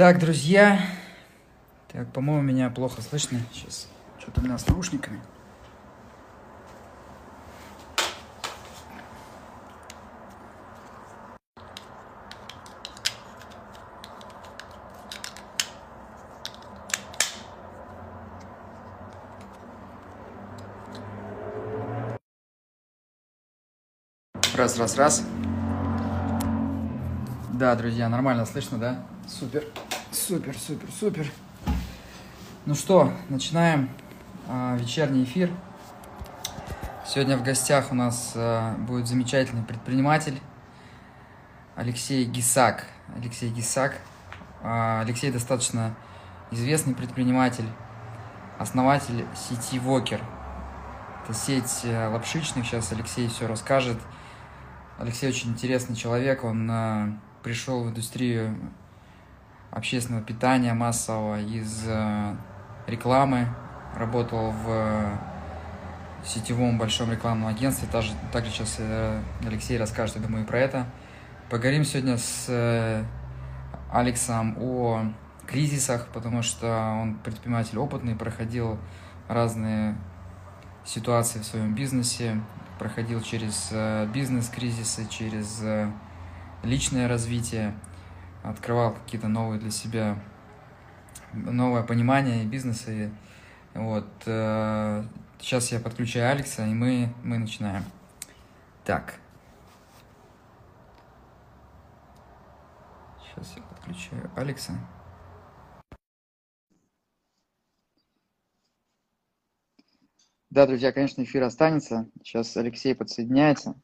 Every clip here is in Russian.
Так, друзья. Так, по-моему, меня плохо слышно. Сейчас. Что-то у меня с наушниками. Раз, раз, раз. Да, друзья, нормально слышно, да? Супер, супер, супер, супер. Ну что, начинаем а, вечерний эфир. Сегодня в гостях у нас а, будет замечательный предприниматель Алексей Гисак. Алексей Гисак. А, Алексей достаточно известный предприниматель, основатель сети Вокер. Это сеть э, лапшичных, сейчас Алексей все расскажет. Алексей очень интересный человек, он э, пришел в индустрию общественного питания массового из э, рекламы, работал в э, сетевом большом рекламном агентстве. Также, также сейчас э, Алексей расскажет, я думаю, про это. Поговорим сегодня с Алексом о кризисах, потому что он предприниматель опытный, проходил разные ситуации в своем бизнесе, проходил через бизнес-кризисы, через личное развитие, открывал какие-то новые для себя, новое понимание бизнеса. И вот, э, сейчас я подключаю Алекса, и мы, мы начинаем. Так. Сейчас я подключаю Алекса. Да, друзья, конечно, эфир останется. Сейчас Алексей подсоединяется.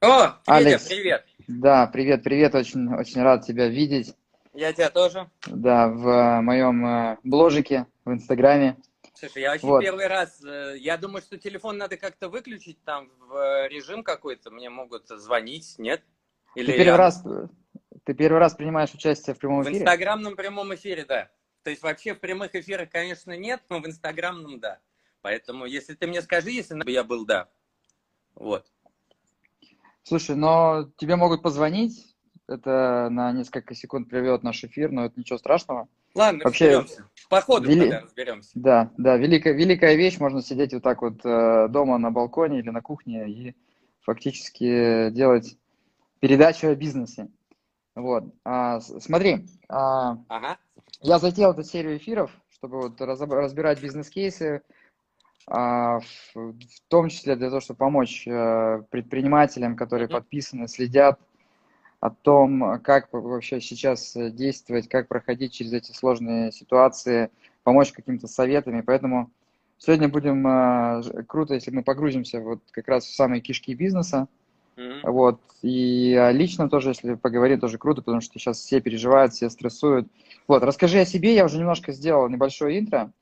О, Алекс, привет. Да, привет, привет. Очень, очень рад тебя видеть. Я тебя тоже. Да, в моем э, бложике в Инстаграме. Слушай, я вообще вот. первый раз, э, я думаю, что телефон надо как-то выключить там в э, режим какой-то, мне могут звонить, нет? Или ты первый я... раз, ты первый раз принимаешь участие в прямом эфире? В инстаграмном прямом эфире, да. То есть вообще в прямых эфирах, конечно, нет, но в инстаграмном, да. Поэтому, если ты мне скажи, если я был, да. Вот. Слушай, но тебе могут позвонить, это на несколько секунд прервет наш эфир, но это ничего страшного. Ладно, Вообще, разберемся. По ходу вели... разберемся. Да, да, великая, великая вещь, можно сидеть вот так вот э, дома на балконе или на кухне и фактически делать передачу о бизнесе. Вот, а, смотри, а, ага. я затеял эту серию эфиров, чтобы вот разбирать бизнес-кейсы, в том числе для того, чтобы помочь э, предпринимателям, которые подписаны, следят о том, как вообще сейчас действовать, как проходить через эти сложные ситуации, помочь какими-то советами. Поэтому сегодня будем э, круто, если мы погрузимся вот как раз в самые кишки бизнеса. Mm-hmm. Вот. И лично тоже, если поговорим, тоже круто, потому что сейчас все переживают, все стрессуют. Вот, расскажи о себе, я уже немножко сделал небольшое интро.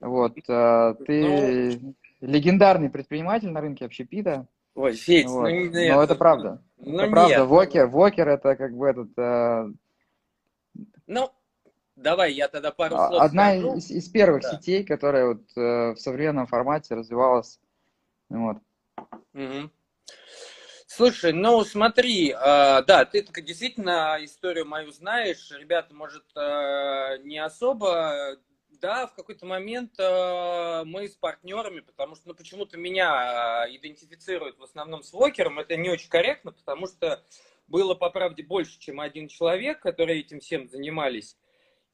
Вот, э, ты ну... легендарный предприниматель на рынке общепита. Ой, Федь, вот. ну нет. Но это правда. Ну, это правда. Нет. Вокер, Вокер это как бы этот... Э... Ну, давай я тогда пару а, слов Одна скажу. из, из первых да. сетей, которая вот э, в современном формате развивалась. Вот. Угу. Слушай, ну смотри, э, да, ты действительно историю мою знаешь. Ребята, может, э, не особо да, в какой-то момент э, мы с партнерами, потому что ну, почему-то меня э, идентифицируют в основном с Вокером, это не очень корректно, потому что было, по правде, больше, чем один человек, который этим всем занимались.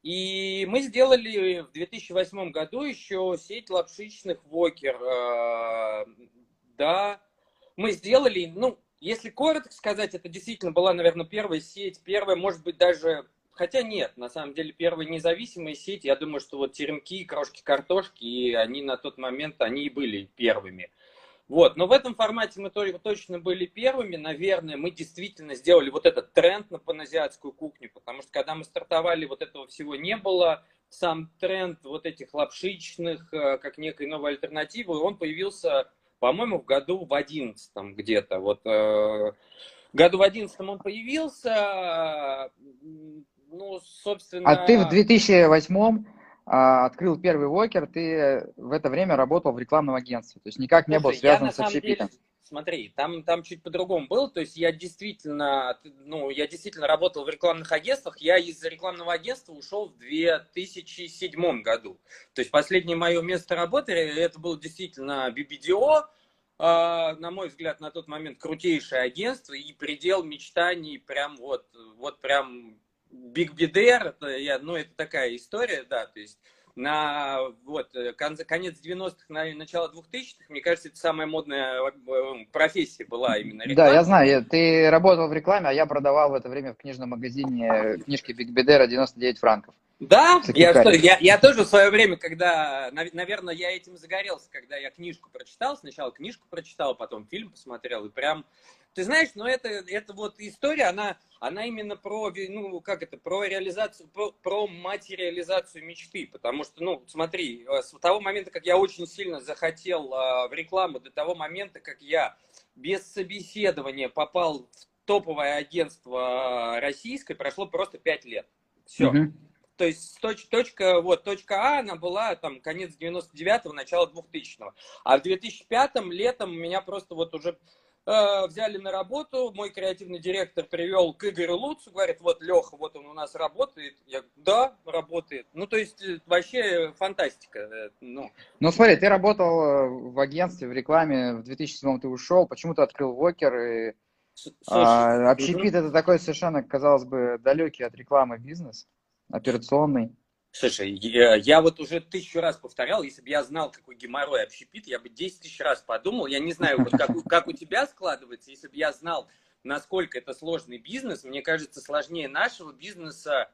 И мы сделали в 2008 году еще сеть лапшичных Вокер. Э, да, мы сделали, ну, если коротко сказать, это действительно была, наверное, первая сеть, первая, может быть, даже Хотя нет, на самом деле первые независимые сети, я думаю, что вот теремки, крошки картошки, и они на тот момент, они и были первыми. Вот, но в этом формате мы точно были первыми, наверное, мы действительно сделали вот этот тренд на паназиатскую кухню, потому что когда мы стартовали, вот этого всего не было, сам тренд вот этих лапшичных, э, как некой новой альтернативы, он появился, по-моему, в году в одиннадцатом где-то, вот, э, году в одиннадцатом он появился, ну, собственно... А ты в 2008 а, открыл первый Вокер, ты в это время работал в рекламном агентстве, то есть никак не Слушай, был связан с общепитом. смотри, там, там чуть по-другому было, то есть я действительно, ну, я действительно работал в рекламных агентствах, я из рекламного агентства ушел в 2007 году, то есть последнее мое место работы, это было действительно BBDO, а, на мой взгляд, на тот момент крутейшее агентство и предел мечтаний прям вот, вот прям Big Bidder, это, я, ну, это такая история, да, то есть на вот, э, конец 90-х, начало 2000-х, мне кажется, это самая модная э, профессия была именно реклама. Да, я знаю, ты работал в рекламе, а я продавал в это время в книжном магазине книжки Big Bidder 99 франков. Да, я, что, я, я тоже в свое время, когда, наверное, я этим загорелся, когда я книжку прочитал, сначала книжку прочитал, потом фильм посмотрел, и прям ты знаешь, но это, это вот история, она, она именно про, ну, как это, про реализацию, про, про материализацию мечты, потому что, ну, смотри, э, с того момента, как я очень сильно захотел э, в рекламу, до того момента, как я без собеседования попал в топовое агентство российское, прошло просто пять лет. Все. Mm-hmm. То есть точ, точка, вот, точка А, она была там конец 99-го, начало 2000-го. А в 2005-м летом меня просто вот уже Э, взяли на работу, мой креативный директор привел к Игорю Луцу, говорит, вот Леха, вот он у нас работает. Я говорю, да, работает. Ну, то есть, э, вообще фантастика. Э, ну, ну смотри, ты работал в агентстве, в рекламе, в 2007 ты ушел, почему ты открыл Вокер и... Слушай, а, общепит это такой совершенно, казалось бы, далекий от рекламы бизнес, операционный. Слушай, я, я вот уже тысячу раз повторял, если бы я знал, какой геморрой общепит, я бы 10 тысяч раз подумал. Я не знаю, вот как, как у тебя складывается, если бы я знал, насколько это сложный бизнес, мне кажется, сложнее нашего бизнеса,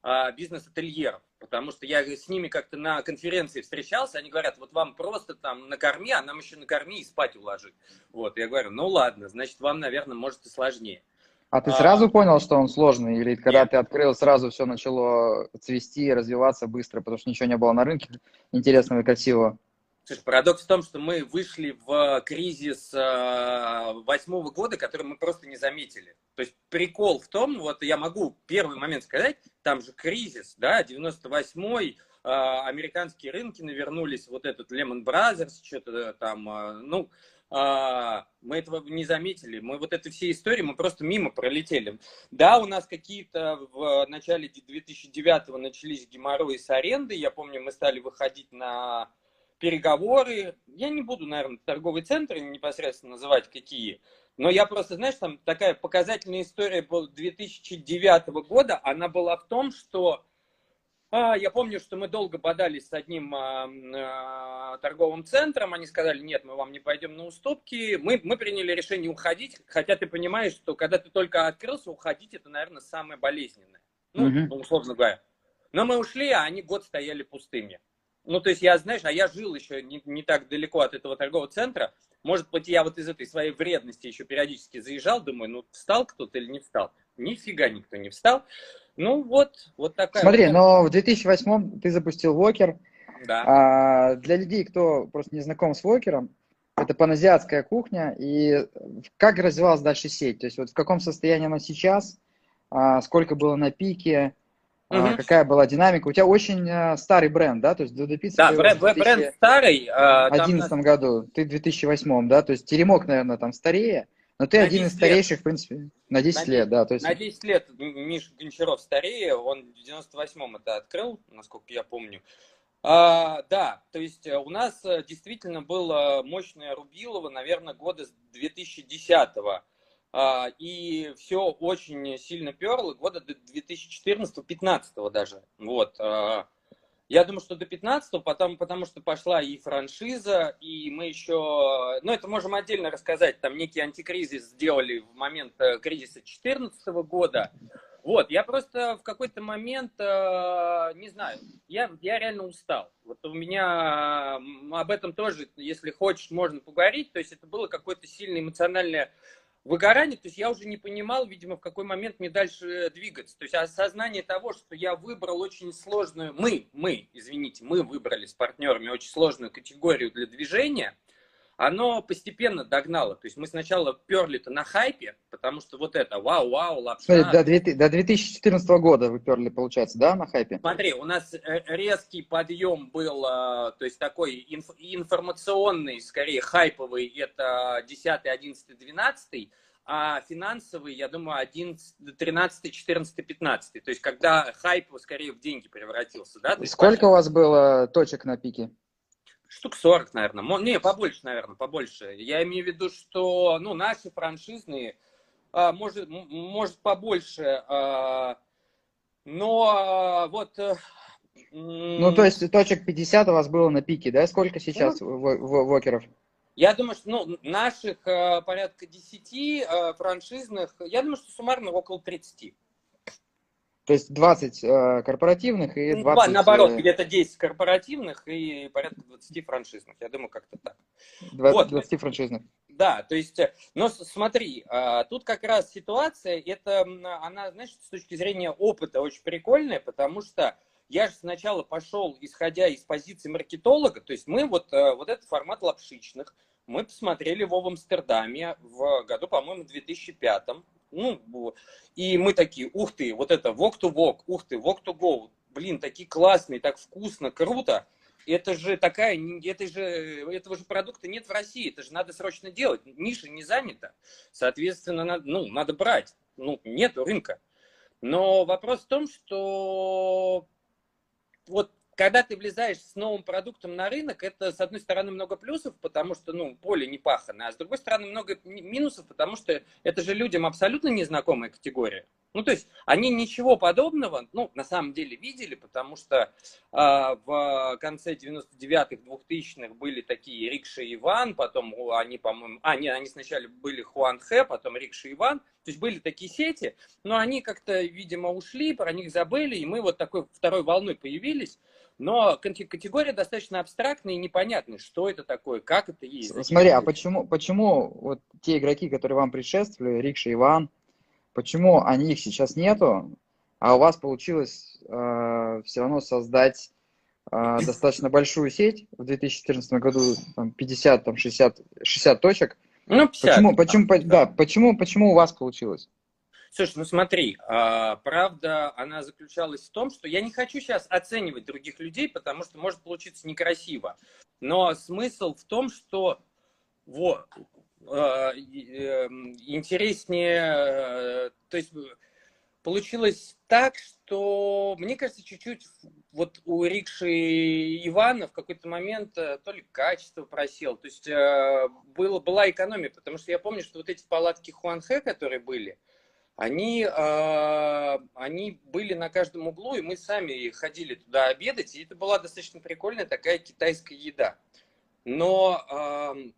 а, бизнес-ательеров. Потому что я с ними как-то на конференции встречался, они говорят, вот вам просто там накорми, а нам еще накорми и спать уложи. Вот, я говорю, ну ладно, значит, вам, наверное, может и сложнее. А ты сразу а, понял, что он сложный? Или когда нет. ты открыл, сразу все начало цвести, развиваться быстро, потому что ничего не было на рынке интересного и красивого? Слушай, парадокс в том, что мы вышли в кризис э, восьмого года, который мы просто не заметили. То есть прикол в том, вот я могу первый момент сказать, там же кризис, да, 98-й, э, американские рынки навернулись, вот этот Lehman Brothers, что-то там, ну, а, мы этого не заметили. Мы вот эти все истории, мы просто мимо пролетели. Да, у нас какие-то в начале 2009 начались геморрои с аренды. Я помню, мы стали выходить на переговоры. Я не буду, наверное, торговый центр непосредственно называть какие. Но я просто, знаешь, там такая показательная история была 2009 года. Она была в том, что а, я помню, что мы долго бодались с одним а, а, торговым центром. Они сказали, нет, мы вам не пойдем на уступки. Мы, мы приняли решение уходить, хотя ты понимаешь, что когда ты только открылся, уходить это, наверное, самое болезненное. Ну, mm условно говоря. Но мы ушли, а они год стояли пустыми. Ну, то есть я, знаешь, а я жил еще не, не так далеко от этого торгового центра. Может быть, я вот из этой своей вредности еще периодически заезжал, думаю, ну, встал кто-то или не встал. Нифига никто не встал. Ну вот, вот такая. Смотри, вот. но в 2008 ты запустил Вокер. Да. А, для людей, кто просто не знаком с Вокером, это паназиатская кухня. И как развивалась дальше сеть? То есть вот в каком состоянии она сейчас? А, сколько было на пике? Угу. какая была динамика? У тебя очень а, старый бренд, да? То есть Додо Пицца да, бренд, в 2011 бренд старый. А, в 2011 нас... году, ты в 2008, да? То есть Теремок, наверное, там старее. Но ты на один из старейших, лет. в принципе, на 10 на лет, да. То есть... На 10 лет Миша Гончаров старее, он в 98-м это открыл, насколько я помню. А, да, то есть э, у нас э, действительно было мощное Рубилово, наверное, года с 2010-го. А, и все очень сильно перло года до 2014-15 даже. Вот. А, я думаю, что до 15 потом, потому что пошла и франшиза, и мы еще, ну это можем отдельно рассказать, там некий антикризис сделали в момент э, кризиса 2014 года. Вот, я просто в какой-то момент, э, не знаю, я, я реально устал. Вот у меня об этом тоже, если хочешь, можно поговорить. То есть это было какое-то сильное эмоциональное выгорание, то есть я уже не понимал, видимо, в какой момент мне дальше двигаться. То есть осознание того, что я выбрал очень сложную, мы, мы, извините, мы выбрали с партнерами очень сложную категорию для движения, оно постепенно догнало. То есть мы сначала перли-то на хайпе, потому что вот это вау-вау, лапша. Смотри, до, до 2014 года вы перли, получается, да, на хайпе? Смотри, у нас э, резкий подъем был, э, то есть такой инф информационный, скорее хайповый, это 10, 11, 12 а финансовый, я думаю, 11, 13, 14, 15. То есть, когда хайп скорее в деньги превратился, да? Сколько у вас было точек на пике? Штук 40, наверное. Не, побольше, наверное, побольше. Я имею в виду, что, ну, наши франшизные, а, может, может побольше, а, но а, вот... Э, ну, то есть точек 50 у вас было на пике, да? Сколько сейчас ну, вокеров? Я думаю, что ну, наших порядка 10 э, франшизных, я думаю, что суммарно около 30. То есть 20 э, корпоративных и 20... Ну, наоборот, э, где-то 10 корпоративных и порядка 20 франшизных. Я думаю, как-то так. 20, вот. 20 франшизных. Да, то есть, но смотри, э, тут как раз ситуация, это, она, знаешь, с точки зрения опыта очень прикольная, потому что я же сначала пошел, исходя из позиции маркетолога, то есть мы вот, э, вот этот формат лапшичных, мы посмотрели его в Амстердаме в году, по-моему, 2005. Ну, и мы такие, ух ты, вот это walk to walk, ух ты, walk to go, блин, такие классные, так вкусно, круто. Это же такая, это же, этого же продукта нет в России, это же надо срочно делать, ниша не занята, соответственно, надо, ну, надо брать, ну, нет рынка. Но вопрос в том, что вот когда ты влезаешь с новым продуктом на рынок, это, с одной стороны, много плюсов, потому что, ну, поле не пахано, а с другой стороны, много минусов, потому что это же людям абсолютно незнакомая категория. Ну, то есть, они ничего подобного, ну, на самом деле видели, потому что э, в конце 99-х, 2000-х были такие Рикша и Иван, потом они, по-моему, а, нет, они сначала были Хуан Хэ, потом Рикша и Иван, то есть были такие сети, но они как-то, видимо, ушли, про них забыли, и мы вот такой второй волной появились. Но категория достаточно абстрактная и непонятная, что это такое, как это есть. Смотри, а почему, почему вот те игроки, которые вам предшествовали, Рикша, Иван, почему они их сейчас нету, а у вас получилось э, все равно создать э, достаточно большую сеть в 2014 году, там, 50, там, 60, 60 точек. Ну, 50. Почему, почему, да, почему, почему у вас получилось? Слушай, ну смотри, а, правда, она заключалась в том, что я не хочу сейчас оценивать других людей, потому что может получиться некрасиво. Но смысл в том, что вот, а, эм, интереснее, то есть получилось так, что, мне кажется, чуть-чуть вот у Рикши Ивана в какой-то момент э, то ли качество просел, то есть э, было, была экономия, потому что я помню, что вот эти палатки Хуанхэ, которые были, они, э, они были на каждом углу, и мы сами ходили туда обедать, и это была достаточно прикольная такая китайская еда. Но э,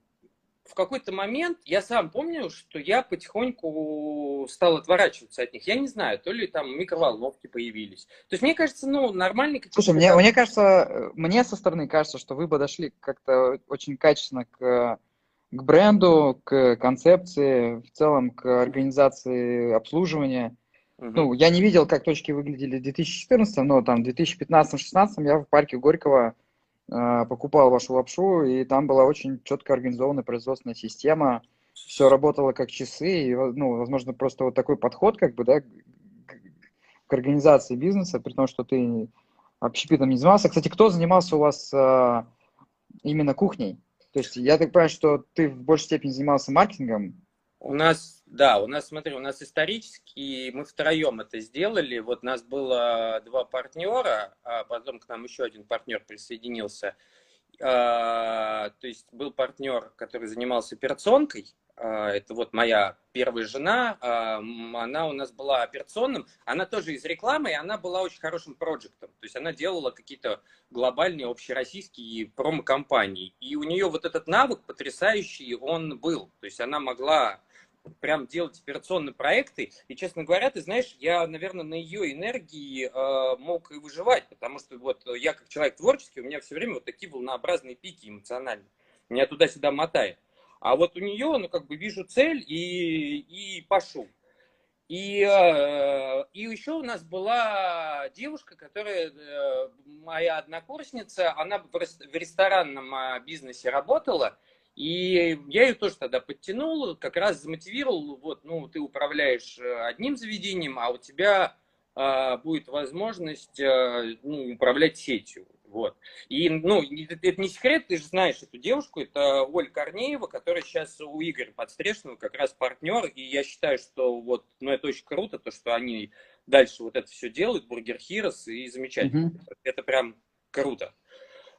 в какой-то момент я сам помню, что я потихоньку стал отворачиваться от них. Я не знаю, то ли там микроволновки появились. То есть мне кажется, ну, нормальный... Слушай, мне, мне кажется, мне со стороны кажется, что вы подошли как-то очень качественно к к бренду, к концепции, в целом к организации обслуживания. Uh-huh. Ну, я не видел, как точки выглядели в 2014, но там в 2015-2016 я в парке Горького э, покупал вашу лапшу, и там была очень четко организованная производственная система, все работало как часы, и, ну, возможно, просто вот такой подход, как бы, да, к, к организации бизнеса, при том, что ты общепитом не занимался. Кстати, кто занимался у вас э, именно кухней? То есть я так понимаю, что ты в большей степени занимался маркетингом? У нас, да, у нас, смотри, у нас исторически мы втроем это сделали. Вот нас было два партнера, а потом к нам еще один партнер присоединился. А, то есть был партнер, который занимался операционкой, это вот моя первая жена, а, она у нас была операционным, она тоже из рекламы, и она была очень хорошим проектом, то есть она делала какие-то глобальные общероссийские промо-компании, и у нее вот этот навык потрясающий, он был, то есть она могла прям делать операционные проекты. И, честно говоря, ты знаешь, я, наверное, на ее энергии э, мог и выживать, потому что вот я как человек творческий, у меня все время вот такие волнообразные пики эмоциональные. Меня туда-сюда мотает. А вот у нее, ну, как бы вижу цель и, и пошел. И, э, и еще у нас была девушка, которая, э, моя однокурсница, она в ресторанном э, бизнесе работала, И я ее тоже тогда подтянул, как раз замотивировал, вот, ну, ты управляешь одним заведением, а у тебя будет возможность ну, управлять сетью. Вот. И, ну, это, это не секрет, ты же знаешь эту девушку, это Оля Корнеева, которая сейчас у Игоря Подстрешного как раз партнер, и я считаю, что вот, ну, это очень круто, то, что они дальше вот это все делают, Бургер Хирос, и замечательно. Mm-hmm. Это прям круто.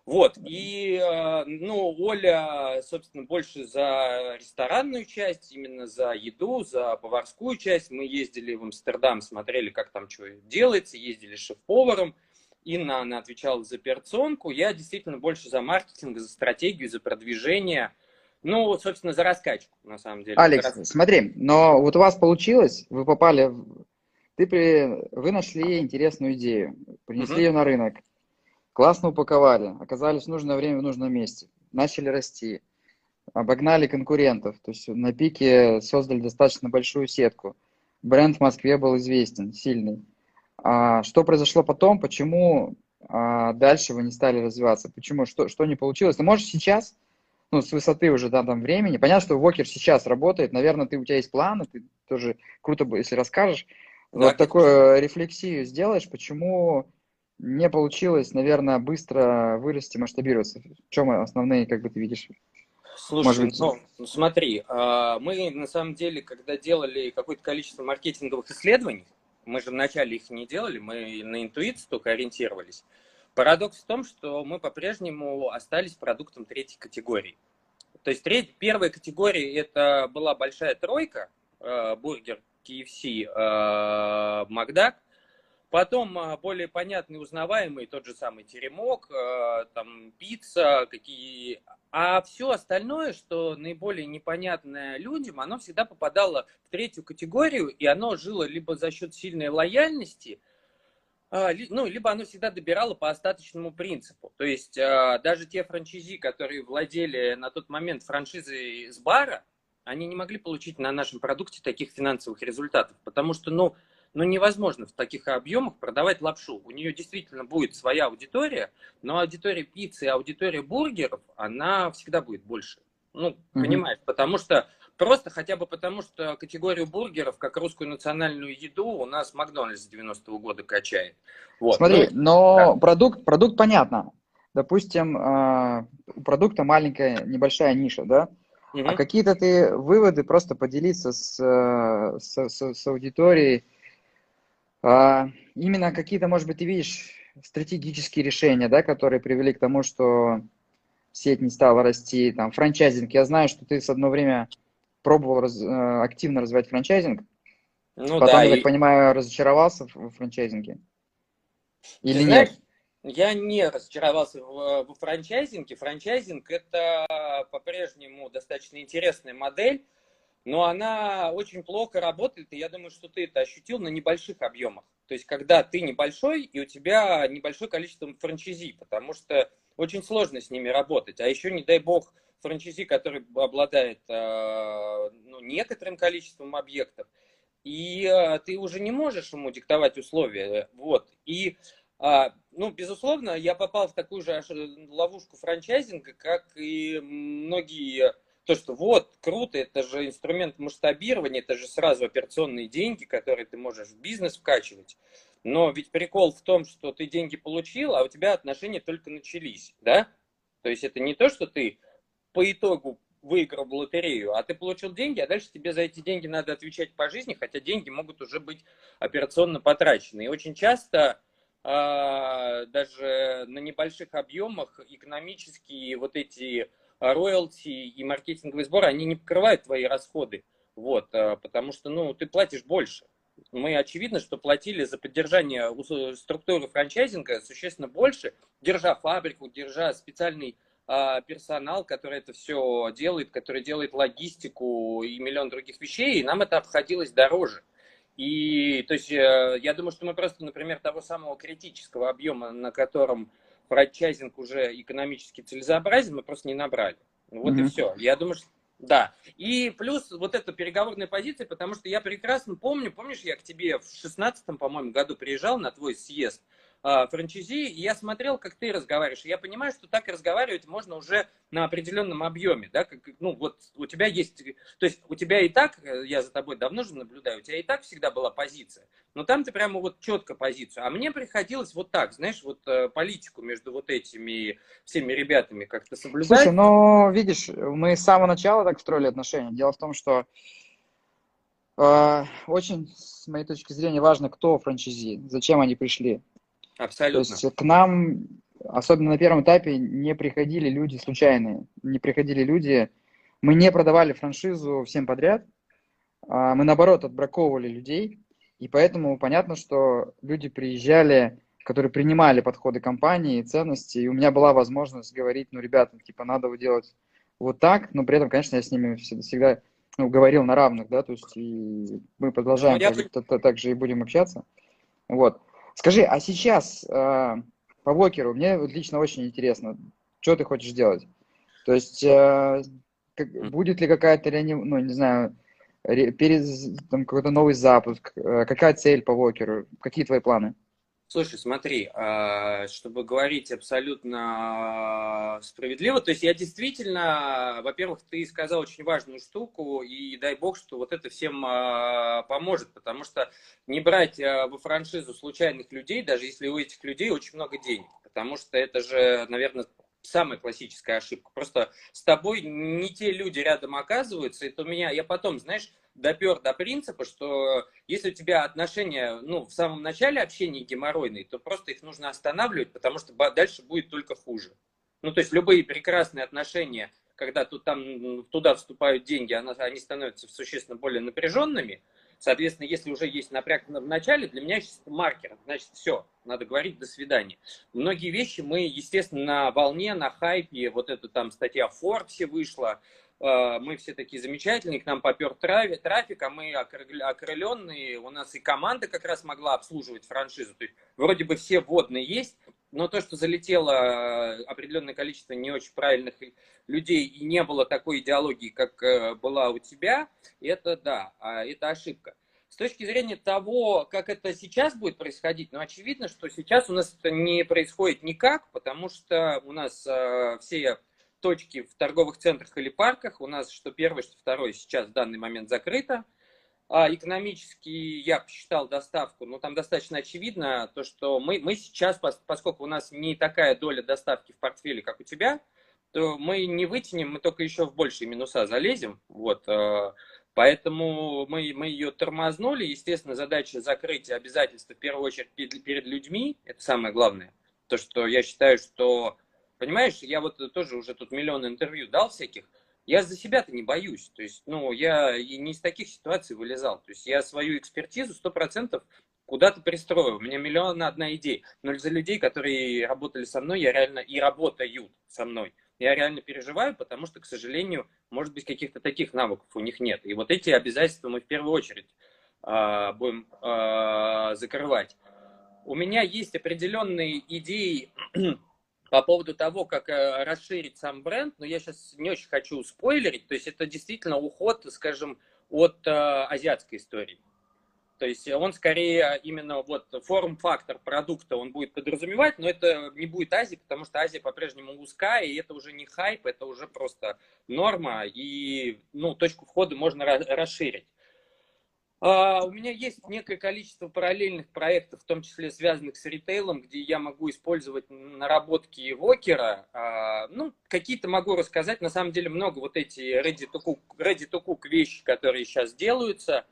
Вот, и, э, ну, Оля, собственно, больше за ресторанную часть, именно за еду, за поварскую часть. Мы ездили в Амстердам, смотрели, как там что делается, ездили шеф-поваром. Инна, она отвечала за операционку. Я действительно больше за маркетинг, за стратегию, за продвижение. Ну, собственно, за раскачку, на самом деле. Алекс, Рас... смотри, но вот у вас получилось, вы попали, ты при... вы нашли интересную идею, принесли угу. ее на рынок Классно упаковали, оказались в нужное время в нужном месте, начали расти, обогнали конкурентов, то есть на пике создали достаточно большую сетку. Бренд в Москве был известен, сильный. А что произошло потом? Почему а, дальше вы не стали развиваться? Почему? Что, что не получилось? Ты можешь сейчас, ну, с высоты уже да, там времени, понятно, что Вокер сейчас работает, наверное, ты, у тебя есть планы, ты тоже круто бы, если расскажешь, да, вот такую рефлексию сделаешь, почему не получилось, наверное, быстро вырасти, масштабироваться. В чем основные, как бы ты видишь? Слушай, Может быть... ну, ну смотри, а, мы на самом деле, когда делали какое-то количество маркетинговых исследований, мы же вначале их не делали, мы на интуицию только ориентировались. Парадокс в том, что мы по-прежнему остались продуктом третьей категории. То есть треть, первая категория это была большая тройка, а, бургер, KFC, а, Макдак – Потом а, более понятный, узнаваемый тот же самый теремок, а, там пицца, какие... А все остальное, что наиболее непонятное людям, оно всегда попадало в третью категорию, и оно жило либо за счет сильной лояльности, а, ну, либо оно всегда добирало по остаточному принципу. То есть даже те франчайзи, которые владели на тот момент франшизой с бара, они не могли получить на нашем продукте таких финансовых результатов, потому что, ну, но невозможно в таких объемах продавать лапшу. У нее действительно будет своя аудитория, но аудитория пиццы и аудитория бургеров, она всегда будет больше. Ну, mm-hmm. понимаешь, потому что просто хотя бы потому, что категорию бургеров, как русскую национальную еду, у нас Макдональдс с 90-го года качает. Вот. Смотри, ну, но да. продукт, продукт понятно. Допустим, а, у продукта маленькая, небольшая ниша, да? Угу. А какие-то ты выводы просто поделиться с, э, с, с, с аудиторией, именно какие-то, может быть, ты видишь стратегические решения, да, которые привели к тому, что сеть не стала расти, там, франчайзинг. Я знаю, что ты с одно время пробовал раз, э, активно развивать франчайзинг. Ну, Потом, да, я и... так понимаю, разочаровался в, франчайзинге? Или ты нет? Знаешь, я не разочаровался в, в франчайзинге. Франчайзинг – это по-прежнему достаточно интересная модель, но она очень плохо работает, и я думаю, что ты это ощутил на небольших объемах. То есть, когда ты небольшой, и у тебя небольшое количество франчайзи, потому что очень сложно с ними работать. А еще, не дай бог, франчайзи, который обладает э, ну, некоторым количеством объектов, и э, ты уже не можешь ему диктовать условия. Вот. И, э, ну, безусловно, я попал в такую же ловушку франчайзинга, как и многие то, что вот, круто, это же инструмент масштабирования, это же сразу операционные деньги, которые ты можешь в бизнес вкачивать. Но ведь прикол в том, что ты деньги получил, а у тебя отношения только начались, да? То есть это не то, что ты по итогу выиграл в лотерею, а ты получил деньги, а дальше тебе за эти деньги надо отвечать по жизни, хотя деньги могут уже быть операционно потрачены. И очень часто а, даже на небольших объемах экономические вот эти роялти и маркетинговые сборы, они не покрывают твои расходы. Вот, а, потому что, ну, ты платишь больше. Мы, очевидно, что платили за поддержание структуры франчайзинга существенно больше, держа фабрику, держа специальный а, персонал, который это все делает, который делает логистику и миллион других вещей, и нам это обходилось дороже. И, то есть, э, я думаю, что мы просто, например, того самого критического объема, на котором франчайзинг уже экономически целесообразен, мы просто не набрали. Вот mm-hmm. и все. Я думаю, что да. И плюс вот эта переговорная позиция, потому что я прекрасно помню, помнишь, я к тебе в шестнадцатом, по-моему, году приезжал на твой съезд франчайзи, и я смотрел, как ты разговариваешь. И я понимаю, что так разговаривать можно уже на определенном объеме, да, как, ну, вот у тебя есть, то есть у тебя и так, э, я за тобой давно же наблюдаю, у тебя и так всегда была позиция, но там ты прямо вот четко позицию, а мне приходилось вот так, знаешь, вот э, политику между вот этими всеми ребятами как-то соблюдать. Слушай, ну, видишь, мы с самого начала так строили отношения. Дело в том, что э, очень, с моей точки зрения, важно, кто франчайзи, зачем они пришли. Абсолютно. То есть к нам особенно на первом этапе, не приходили люди случайные, не приходили люди, мы не продавали франшизу всем подряд, а мы наоборот отбраковывали людей, и поэтому понятно, что люди приезжали, которые принимали подходы компании, ценности, и у меня была возможность говорить, ну, ребята, типа, надо делать вот так, но при этом, конечно, я с ними всегда ну, говорил на равных, да, то есть и мы продолжаем ну, я... так, так же и будем общаться. Вот. Скажи, а сейчас а, по Вокеру, мне вот лично очень интересно, что ты хочешь делать? То есть, э, как, будет ли какая-то, ну, не знаю, перед там, какой-то новый запуск, э, какая цель по Вокеру, какие твои планы? Слушай, смотри, а, чтобы говорить абсолютно справедливо, то есть я действительно, во-первых, ты сказал очень важную штуку, и дай бог, что вот это всем а, поможет, потому что не брать а, во франшизу случайных людей, даже если у этих людей очень много денег, потому что это же, наверное, самая классическая ошибка. Просто с тобой не те люди рядом оказываются, это у меня, я потом, знаешь, допер до принципа, что если у тебя отношения, ну, в самом начале общения геморройные, то просто их нужно останавливать, потому что дальше будет только хуже. Ну, то есть любые прекрасные отношения, когда тут, там, туда вступают деньги, они становятся существенно более напряженными. Соответственно, если уже есть напряг в начале, для меня сейчас маркер. Значит, все, надо говорить до свидания. Многие вещи мы, естественно, на волне, на хайпе, вот эта там статья в Форбсе вышла, Э, мы все такие замечательные, к нам попер трафик, а мы окрыленные, у нас и команда как раз могла обслуживать франшизу. То есть вроде бы все водные есть, но то, что залетело э, определенное количество не очень правильных людей и не было такой идеологии, как э, была у тебя, это да, а это ошибка. С точки зрения того, как это сейчас будет происходить, ну, очевидно, что сейчас у нас это не происходит никак, потому что у нас все точки в торговых центрах или парках. У нас что первое, что второе сейчас в данный момент закрыто. А экономически я посчитал доставку, ну там достаточно очевидно, то, что мы, мы сейчас, поскольку у нас не такая доля доставки в портфеле, как у тебя, то мы не вытянем, мы только еще в большие минуса залезем. Вот, э, поэтому мы, мы ее тормознули. Естественно, задача закрыть обязательства в первую очередь перед людьми, это самое главное. То, что я считаю, что Понимаешь, я вот тоже уже тут миллион интервью дал всяких. Я за себя-то не боюсь. То есть, ну, я и не из таких ситуаций вылезал. То есть, я свою экспертизу сто процентов куда-то пристрою. У меня миллион одна идея. Но за людей, которые работали со мной, я реально и работают со мной. Я реально переживаю, потому что, к сожалению, может быть, каких-то таких навыков у них нет. И вот эти обязательства мы в первую очередь э, будем э, закрывать. У меня есть определенные идеи по поводу того, как э, расширить сам бренд, но я сейчас не очень хочу спойлерить, то есть это действительно уход, скажем, от э, азиатской истории. То есть он скорее именно вот форм-фактор продукта он будет подразумевать, но это не будет Азия, потому что Азия по-прежнему узкая, и это уже не хайп, это уже просто норма, и ну, точку входа можно расширить. Uh, у меня есть некое количество параллельных проектов, в том числе связанных с ритейлом, где я могу использовать наработки Вокера. Uh, ну, какие-то могу рассказать. На самом деле много вот эти ready to cook, ready to cook вещи, которые сейчас делаются.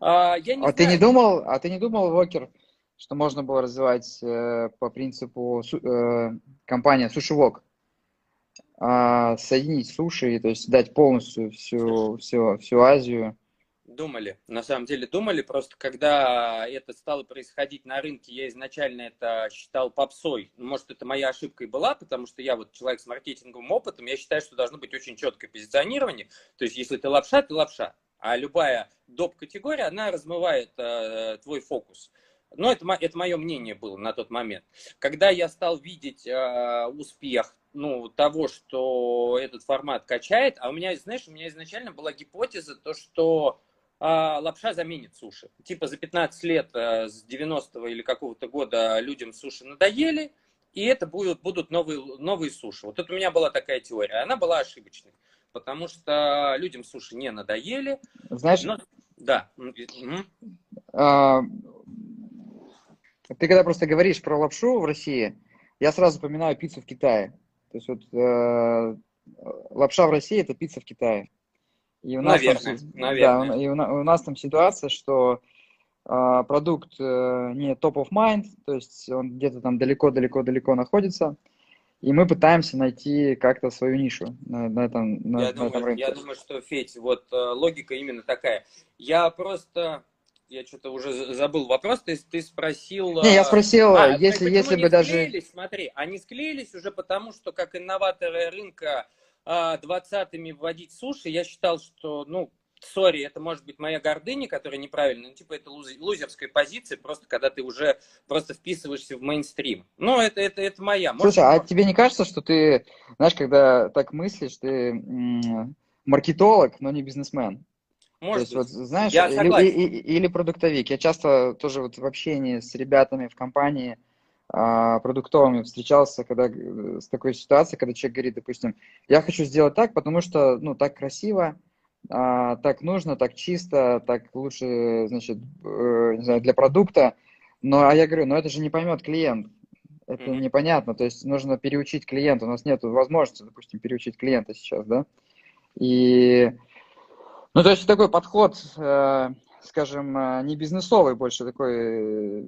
Uh, я не а знаю. ты не думал, а ты не думал, Вокер, что можно было развивать э, по принципу э, компания Сушивок? Э, соединить суши, то есть дать полностью всю, всю, всю Азию Думали, на самом деле думали, просто когда это стало происходить на рынке, я изначально это считал попсой. Может, это моя ошибка и была, потому что я вот человек с маркетинговым опытом, я считаю, что должно быть очень четкое позиционирование. То есть, если ты лапша, ты лапша. А любая доп-категория, она размывает э, твой фокус. Но это, это мое мнение было на тот момент. Когда я стал видеть э, успех ну, того, что этот формат качает, а у меня, знаешь, у меня изначально была гипотеза, то, что лапша заменит суши. Типа за 15 лет а, с 90-го или какого-то года людям суши надоели, и это будут, будут новые, новые суши. Вот это у меня была такая теория. Она была ошибочной, потому что людям суши не надоели. Знаешь, но... да. А, ты когда просто говоришь про лапшу в России, я сразу вспоминаю пиццу в Китае. То есть вот э, лапша в России это пицца в Китае. И у нас наверное, там, наверное. Да, и у, у нас там ситуация, что э, продукт э, не top of mind, то есть он где-то там далеко-далеко-далеко находится, и мы пытаемся найти как-то свою нишу на, на, этом, на, я на думаю, этом рынке. Я думаю, что, Федь, вот э, логика именно такая. Я просто я что-то уже забыл вопрос, ты, ты спросил... Не, я спросил, а, если, если бы даже... Склеились? Смотри, они склеились уже потому, что как инноваторы рынка 20-ми а, вводить суши, я считал, что, ну, сори, это может быть моя гордыня, которая неправильная, ну, типа, это лузерская позиция, просто когда ты уже просто вписываешься в мейнстрим. Ну, это, это, это моя. Может, Слушай, а тебе не кажется, что ты, знаешь, когда так мыслишь, ты м- маркетолог, но не бизнесмен? Может То есть, быть. вот, знаешь, я или, или, или продуктовик. Я часто тоже вот в общении с ребятами в компании продуктовыми встречался, когда э, с такой ситуацией, когда человек говорит, допустим, я хочу сделать так, потому что, ну, так красиво, а, так нужно, так чисто, так лучше, значит, э, не знаю, для продукта. Но, а я говорю, ну, это же не поймет клиент. Это mm-hmm. непонятно, то есть нужно переучить клиента. У нас нет возможности, допустим, переучить клиента сейчас, да. И ну, то есть такой подход, э, скажем, э, не бизнесовый больше, такой...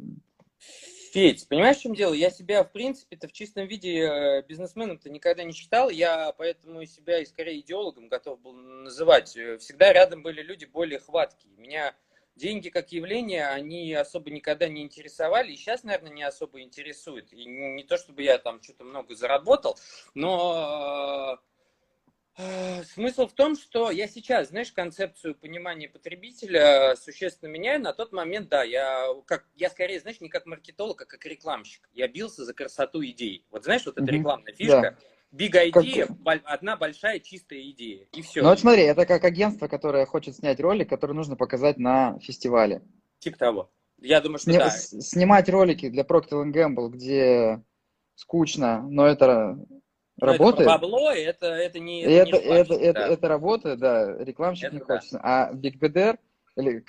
Э, Федь, понимаешь, в чем дело? Я себя, в принципе-то, в чистом виде бизнесменом-то никогда не считал. Я поэтому себя и скорее идеологом готов был называть. Всегда рядом были люди более хваткие. Меня деньги как явление, они особо никогда не интересовали, и сейчас, наверное, не особо интересуют. И не то, чтобы я там что-то много заработал, но Э, смысл в том, что я сейчас, знаешь, концепцию понимания потребителя существенно меняю. На тот момент, да, я, как, я скорее, знаешь, не как маркетолог, а как рекламщик. Я бился за красоту идей. Вот знаешь, вот эта mm-hmm. рекламная фишка. Да. Big idea, как... одна большая чистая идея. И все. Ну вот смотри, это как агентство, которое хочет снять ролик, который нужно показать на фестивале. Типа того. Я думаю, что Сни... да. Снимать ролики для Procter Gamble, где скучно, но это Работает. Это бабло, это, это не это, это, не это, да. это, это работает, да, рекламщик это не да. хочется. А BDR, или,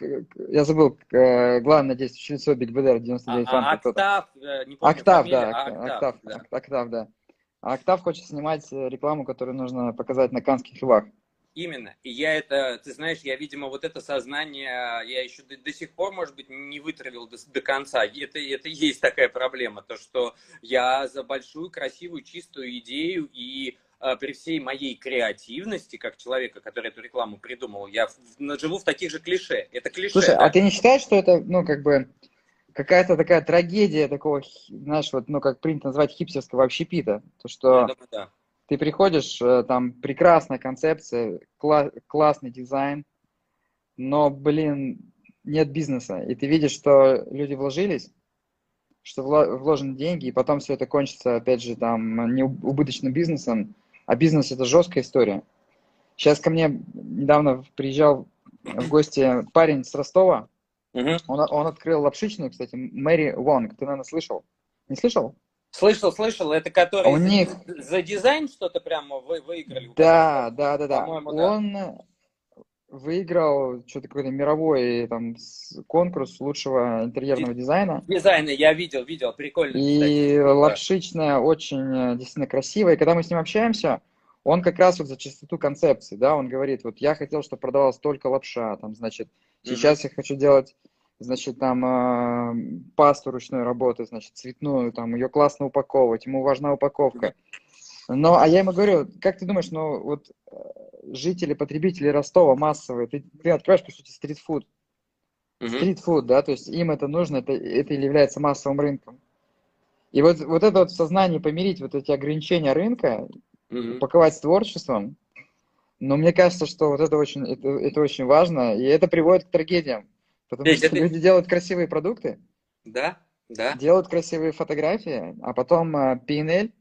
я забыл, главное действующее лицо BDR 99 а, а, Октав, э, не помню Октав, фамилия, да, а, Октав, Октав, да. Октав, да. А Октав хочет снимать рекламу, которую нужно показать на Канских львах. Именно. И я это, ты знаешь, я, видимо, вот это сознание, я еще до, до сих пор, может быть, не вытравил до, до конца. Это, это есть такая проблема, то, что я за большую, красивую, чистую идею и э, при всей моей креативности, как человека, который эту рекламу придумал, я в, живу в таких же клише. Это клише. Слушай, да? а ты не считаешь, что это, ну, как бы, какая-то такая трагедия такого, знаешь, вот, ну, как принято назвать хипстерского общепита? То, что... Я думаю, да ты приходишь, э, там прекрасная концепция, кла- классный дизайн, но, блин, нет бизнеса. И ты видишь, что люди вложились, что вложены деньги, и потом все это кончится, опять же, там, не убыточным бизнесом, а бизнес – это жесткая история. Сейчас ко мне недавно приезжал в гости парень с Ростова, uh он, он открыл лапшичную, кстати, Мэри Вонг, ты, наверное, слышал? Не слышал? Слышал, слышал, это который у за, них... за дизайн что-то прямо вы, выиграли? Да, да, да, да. Он да. выиграл что-то какой-то мировой там конкурс лучшего интерьерного дизайна. Дизайна, я видел, видел, прикольно. И кстати. лапшичная, очень э, действительно красивая. И когда мы с ним общаемся, он как раз вот за чистоту концепции, да, он говорит, вот я хотел, чтобы продавалась только лапша, там, значит, сейчас mm-hmm. я хочу делать значит, там э, пасту ручной работы, значит, цветную, там, ее классно упаковывать, ему важна упаковка. Но, а я ему говорю, как ты думаешь, ну, вот э, жители, потребители Ростова массовые, ты, ты открываешь, по сути, стритфуд. Стритфуд, да, то есть им это нужно, это, это является массовым рынком. И вот, вот это вот в сознании помирить вот эти ограничения рынка, mm-hmm. упаковать с творчеством, но мне кажется, что вот это очень, это, это очень важно, и это приводит к трагедиям. Потому Ведь что это... люди делают красивые продукты. Да, да. Делают красивые фотографии, а потом uh, P&L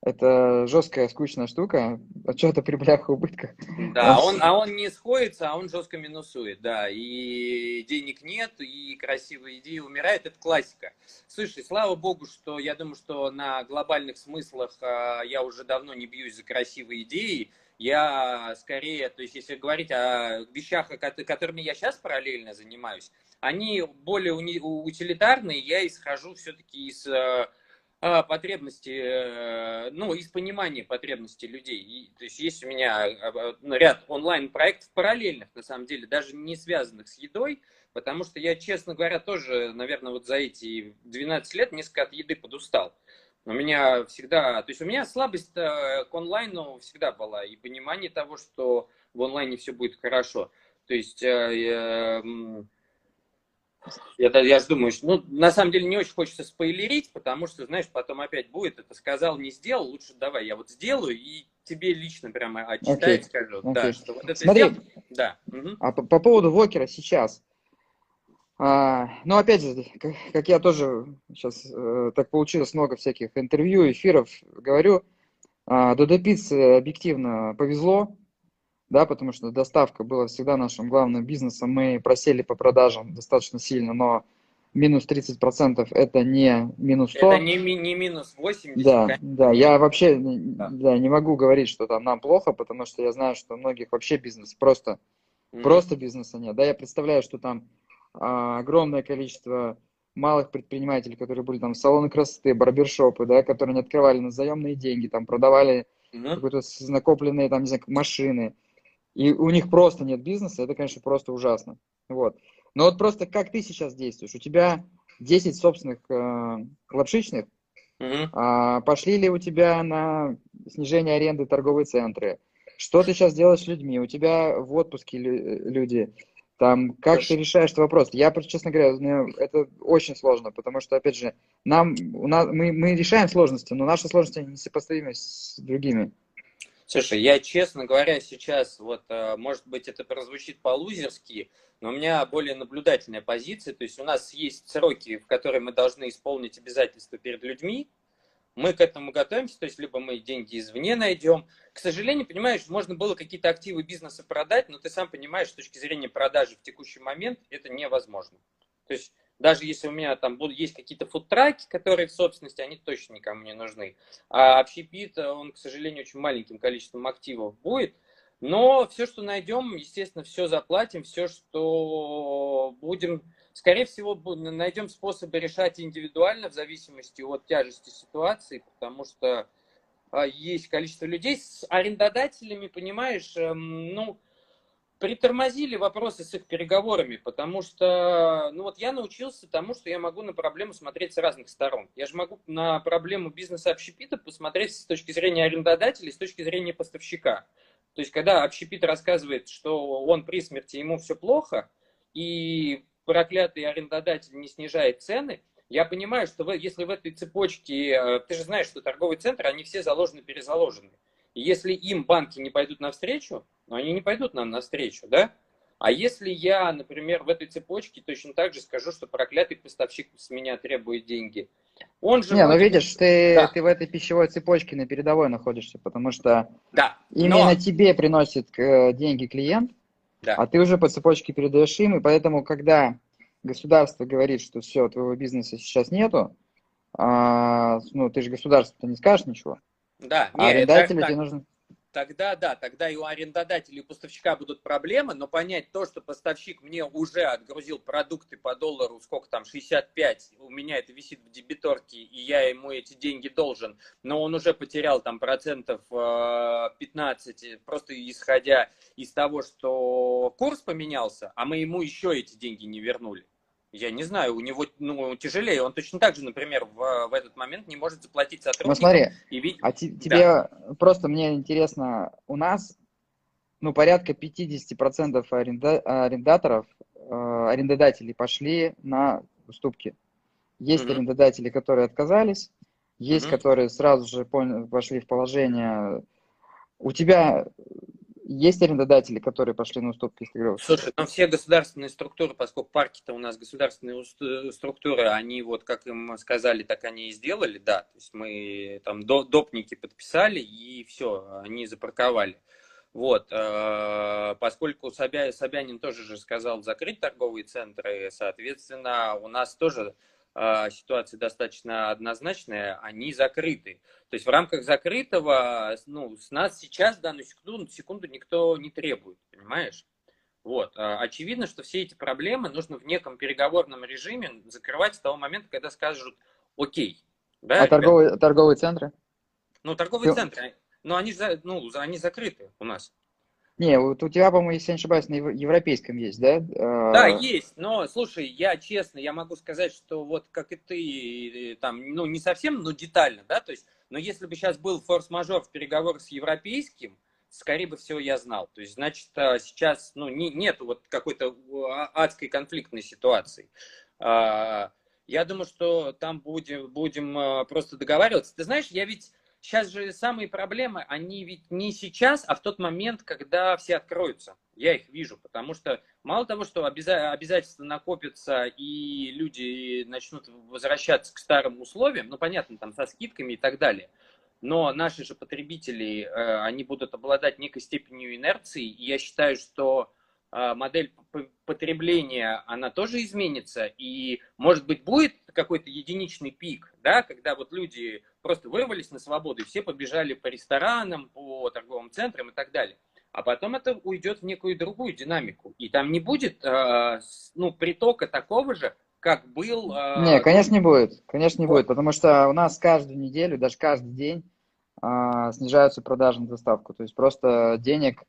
это жесткая, скучная штука. Отчет о прибылях и убытках. Да, он, а он не сходится, а он жестко минусует, да. И денег нет, и красивые идеи умирают. Это классика. Слушай, слава богу, что я думаю, что на глобальных смыслах а, я уже давно не бьюсь за красивые идеи. Я скорее, то есть если говорить о вещах, которыми я сейчас параллельно занимаюсь, они более утилитарные, я исхожу все-таки из а, а, потребности, э, ну, из понимания потребностей людей. И, то есть есть у меня а, ну, ряд онлайн-проектов параллельных, на самом деле, даже не связанных с едой, потому что я, честно говоря, тоже, наверное, вот за эти 12 лет несколько от еды подустал. У меня всегда, то есть у меня слабость к онлайну всегда была, и понимание того, что в онлайне все будет хорошо. То есть э, я, я же думаю, что, ну, на самом деле не очень хочется спойлерить, потому что, знаешь, потом опять будет, это сказал, не сделал, лучше давай, я вот сделаю и тебе лично прямо отчитаю okay. скажу. Okay. Да, что вот это Смотри, сделал. да. Угу. А по, по поводу Вокера сейчас, а, ну, опять же, как, как я тоже сейчас э, так получилось много всяких интервью, эфиров говорю, а, до Пиццы объективно повезло, да, потому что доставка была всегда нашим главным бизнесом. Мы просели по продажам достаточно сильно, но минус 30% это не минус 100. Это не, не минус 80. Да, конечно. да, я вообще да. Да, не могу говорить, что там нам плохо, потому что я знаю, что у многих вообще бизнес просто, mm. просто бизнеса нет. Да, я представляю, что там огромное количество малых предпринимателей, которые были там салоны красоты, барбершопы, да, которые не открывали на заемные деньги, там продавали mm-hmm. какие-то накопленные там, не знаю, машины, и у них просто нет бизнеса, это, конечно, просто ужасно. Вот. Но вот просто как ты сейчас действуешь? У тебя 10 собственных э, лапшичных, угу. а, пошли ли у тебя на снижение аренды торговые центры? Что ты сейчас делаешь с людьми? У тебя в отпуске люди. Там, как Хорошо. ты решаешь этот вопрос? Я, честно говоря, это очень сложно, потому что, опять же, нам, у нас, мы, мы решаем сложности, но наши сложности несопоставимы с другими. Слушай, я, честно говоря, сейчас, вот, э, может быть, это прозвучит по-лузерски, но у меня более наблюдательная позиция. То есть у нас есть сроки, в которые мы должны исполнить обязательства перед людьми. Мы к этому готовимся, то есть либо мы деньги извне найдем. К сожалению, понимаешь, можно было какие-то активы бизнеса продать, но ты сам понимаешь, с точки зрения продажи в текущий момент это невозможно. То есть даже если у меня там будут, есть какие-то фудтраки, которые в собственности, они точно никому не нужны. А общепит, он, к сожалению, очень маленьким количеством активов будет. Но все, что найдем, естественно, все заплатим, все, что будем, скорее всего, найдем способы решать индивидуально в зависимости от тяжести ситуации, потому что а, есть количество людей с арендодателями, понимаешь, эм, ну, притормозили вопросы с их переговорами, потому что, ну вот я научился тому, что я могу на проблему смотреть с разных сторон. Я же могу на проблему бизнеса общепита посмотреть с точки зрения арендодателя, с точки зрения поставщика. То есть, когда общепит рассказывает, что он при смерти, ему все плохо, и проклятый арендодатель не снижает цены, я понимаю, что если в этой цепочке, э, ты же знаешь, что торговый центр, они все заложены, перезаложены. И если им банки не пойдут навстречу, но они не пойдут нам навстречу, да? А если я, например, в этой цепочке точно так же скажу, что проклятый поставщик с меня требует деньги, он же... Не, ну видишь, ты, да. ты в этой пищевой цепочке на передовой находишься, потому что да, именно но... тебе приносит э, деньги клиент, да. а ты уже по цепочке передаешь им, и поэтому, когда государство говорит, что все, твоего бизнеса сейчас нету, а, ну, ты же государству-то не скажешь ничего. Да, а арендателю тебе нужно тогда да, тогда и у арендодателя и поставщика будут проблемы, но понять то, что поставщик мне уже отгрузил продукты по доллару, сколько там, 65, у меня это висит в дебиторке, и я ему эти деньги должен, но он уже потерял там процентов 15, э, просто исходя из того, что курс поменялся, а мы ему еще эти деньги не вернули. Я не знаю, у него ну, тяжелее. Он точно так же, например, в, в этот момент не может заплатить сотрудникам. Ну смотри, и... а тебе да. просто мне интересно, у нас ну, порядка 50% аренда... арендаторов, э, арендодателей пошли на уступки. Есть mm-hmm. арендодатели, которые отказались, есть mm-hmm. которые сразу же пошли в положение. У тебя есть арендодатели, которые пошли на уступки Слушай, там все государственные структуры, поскольку парки-то у нас государственные структуры, они вот, как им сказали, так они и сделали, да. То есть мы там допники подписали, и все, они запарковали. Вот, э, поскольку Собя, Собянин тоже же сказал закрыть торговые центры, соответственно, у нас тоже э, ситуация достаточно однозначная, они закрыты. То есть в рамках закрытого, ну, с нас сейчас данную секунду, секунду никто не требует, понимаешь? Вот. Э, очевидно, что все эти проблемы нужно в неком переговорном режиме закрывать с того момента, когда скажут «Окей». Да, а торговые, торговые центры? Ну, торговые Ты... центры, но они, ну, они закрыты у нас. Не, вот у тебя, по-моему, если не ошибаюсь, на европейском есть, да? Да, а, есть, но, слушай, я честно, я могу сказать, что вот как и ты, там, ну, не совсем, но детально, да, то есть, но если бы сейчас был форс-мажор в переговорах с европейским, скорее бы всего я знал. То есть, значит, а, сейчас, ну, не, нет вот какой-то а, адской конфликтной ситуации. Я думаю, что там будем, будем просто договариваться. Ты знаешь, я ведь сейчас же самые проблемы, они ведь не сейчас, а в тот момент, когда все откроются. Я их вижу, потому что мало того, что обяза- обязательства накопятся и люди начнут возвращаться к старым условиям, ну, понятно, там со скидками и так далее, но наши же потребители, э, они будут обладать некой степенью инерции, и я считаю, что а, модель потребления, она тоже изменится, и, может быть, будет какой-то единичный пик, да, когда вот люди просто вырвались на свободу, и все побежали по ресторанам, по торговым центрам и так далее. А потом это уйдет в некую другую динамику, и там не будет, а, ну, притока такого же, как был... А, не, конечно, не будет, конечно, не вот. будет, потому что у нас каждую неделю, даже каждый день снижаются продажи на доставку, то есть просто денег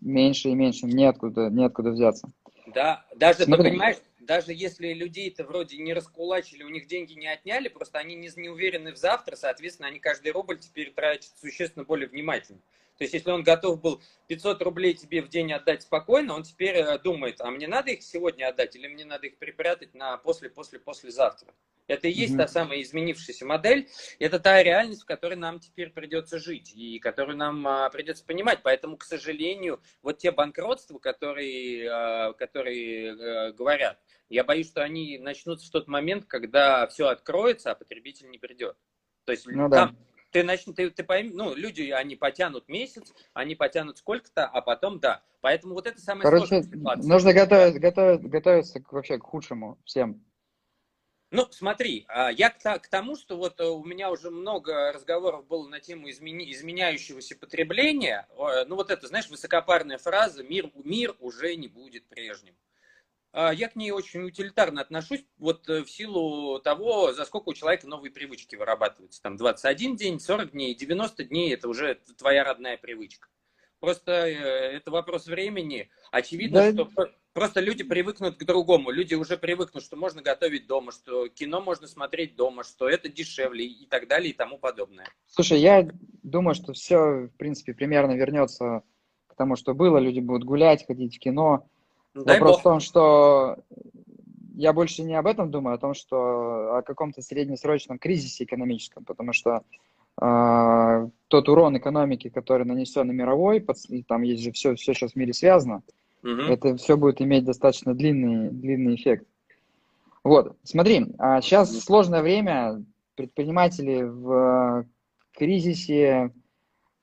меньше и меньше, неоткуда, неоткуда взяться. Да, даже, Смотри. ты понимаешь, даже если людей-то вроде не раскулачили, у них деньги не отняли, просто они не, не уверены в завтра, соответственно, они каждый рубль теперь тратят существенно более внимательно. То есть, если он готов был 500 рублей тебе в день отдать спокойно, он теперь э, думает, а мне надо их сегодня отдать или мне надо их припрятать на после-после-послезавтра. Это и есть mm-hmm. та самая изменившаяся модель. Это та реальность, в которой нам теперь придется жить и которую нам а, придется понимать. Поэтому, к сожалению, вот те банкротства, которые, а, которые а, говорят, я боюсь, что они начнутся в тот момент, когда все откроется, а потребитель не придет. То есть ну, там, да. ты, начнешь, ты, ты пойми, ну, люди, они потянут месяц, они потянут сколько-то, а потом, да. Поэтому вот это самое Короче, нужно готовить, готовить, готовиться к, вообще к худшему всем. Ну, смотри, а, я к тому, что вот э, у меня уже много разговоров было на тему измени, изменяющегося потребления. Ну, вот это, знаешь, высокопарная фраза «мир, мир уже не будет прежним». А, я к ней очень утилитарно отношусь, вот э, в силу того, за сколько у человека новые привычки вырабатываются. Там 21 день, 40 дней, 90 дней – это уже твоя родная привычка. Просто э, это вопрос времени. Очевидно, да. что Просто люди привыкнут к другому. Люди уже привыкнут, что можно готовить дома, что кино можно смотреть дома, что это дешевле и так далее и тому подобное. Слушай, я думаю, что все, в принципе, примерно вернется к тому, что было. Люди будут гулять, ходить в кино. Ну, дай Вопрос бог. в том, что я больше не об этом думаю, а о том, что о каком-то среднесрочном кризисе экономическом, потому что э, тот урон экономики, который нанесен на мировой, там есть же все, все сейчас в мире связано, Угу. Это все будет иметь достаточно длинный, длинный эффект. Вот, смотри, а сейчас сложное время, предприниматели в кризисе,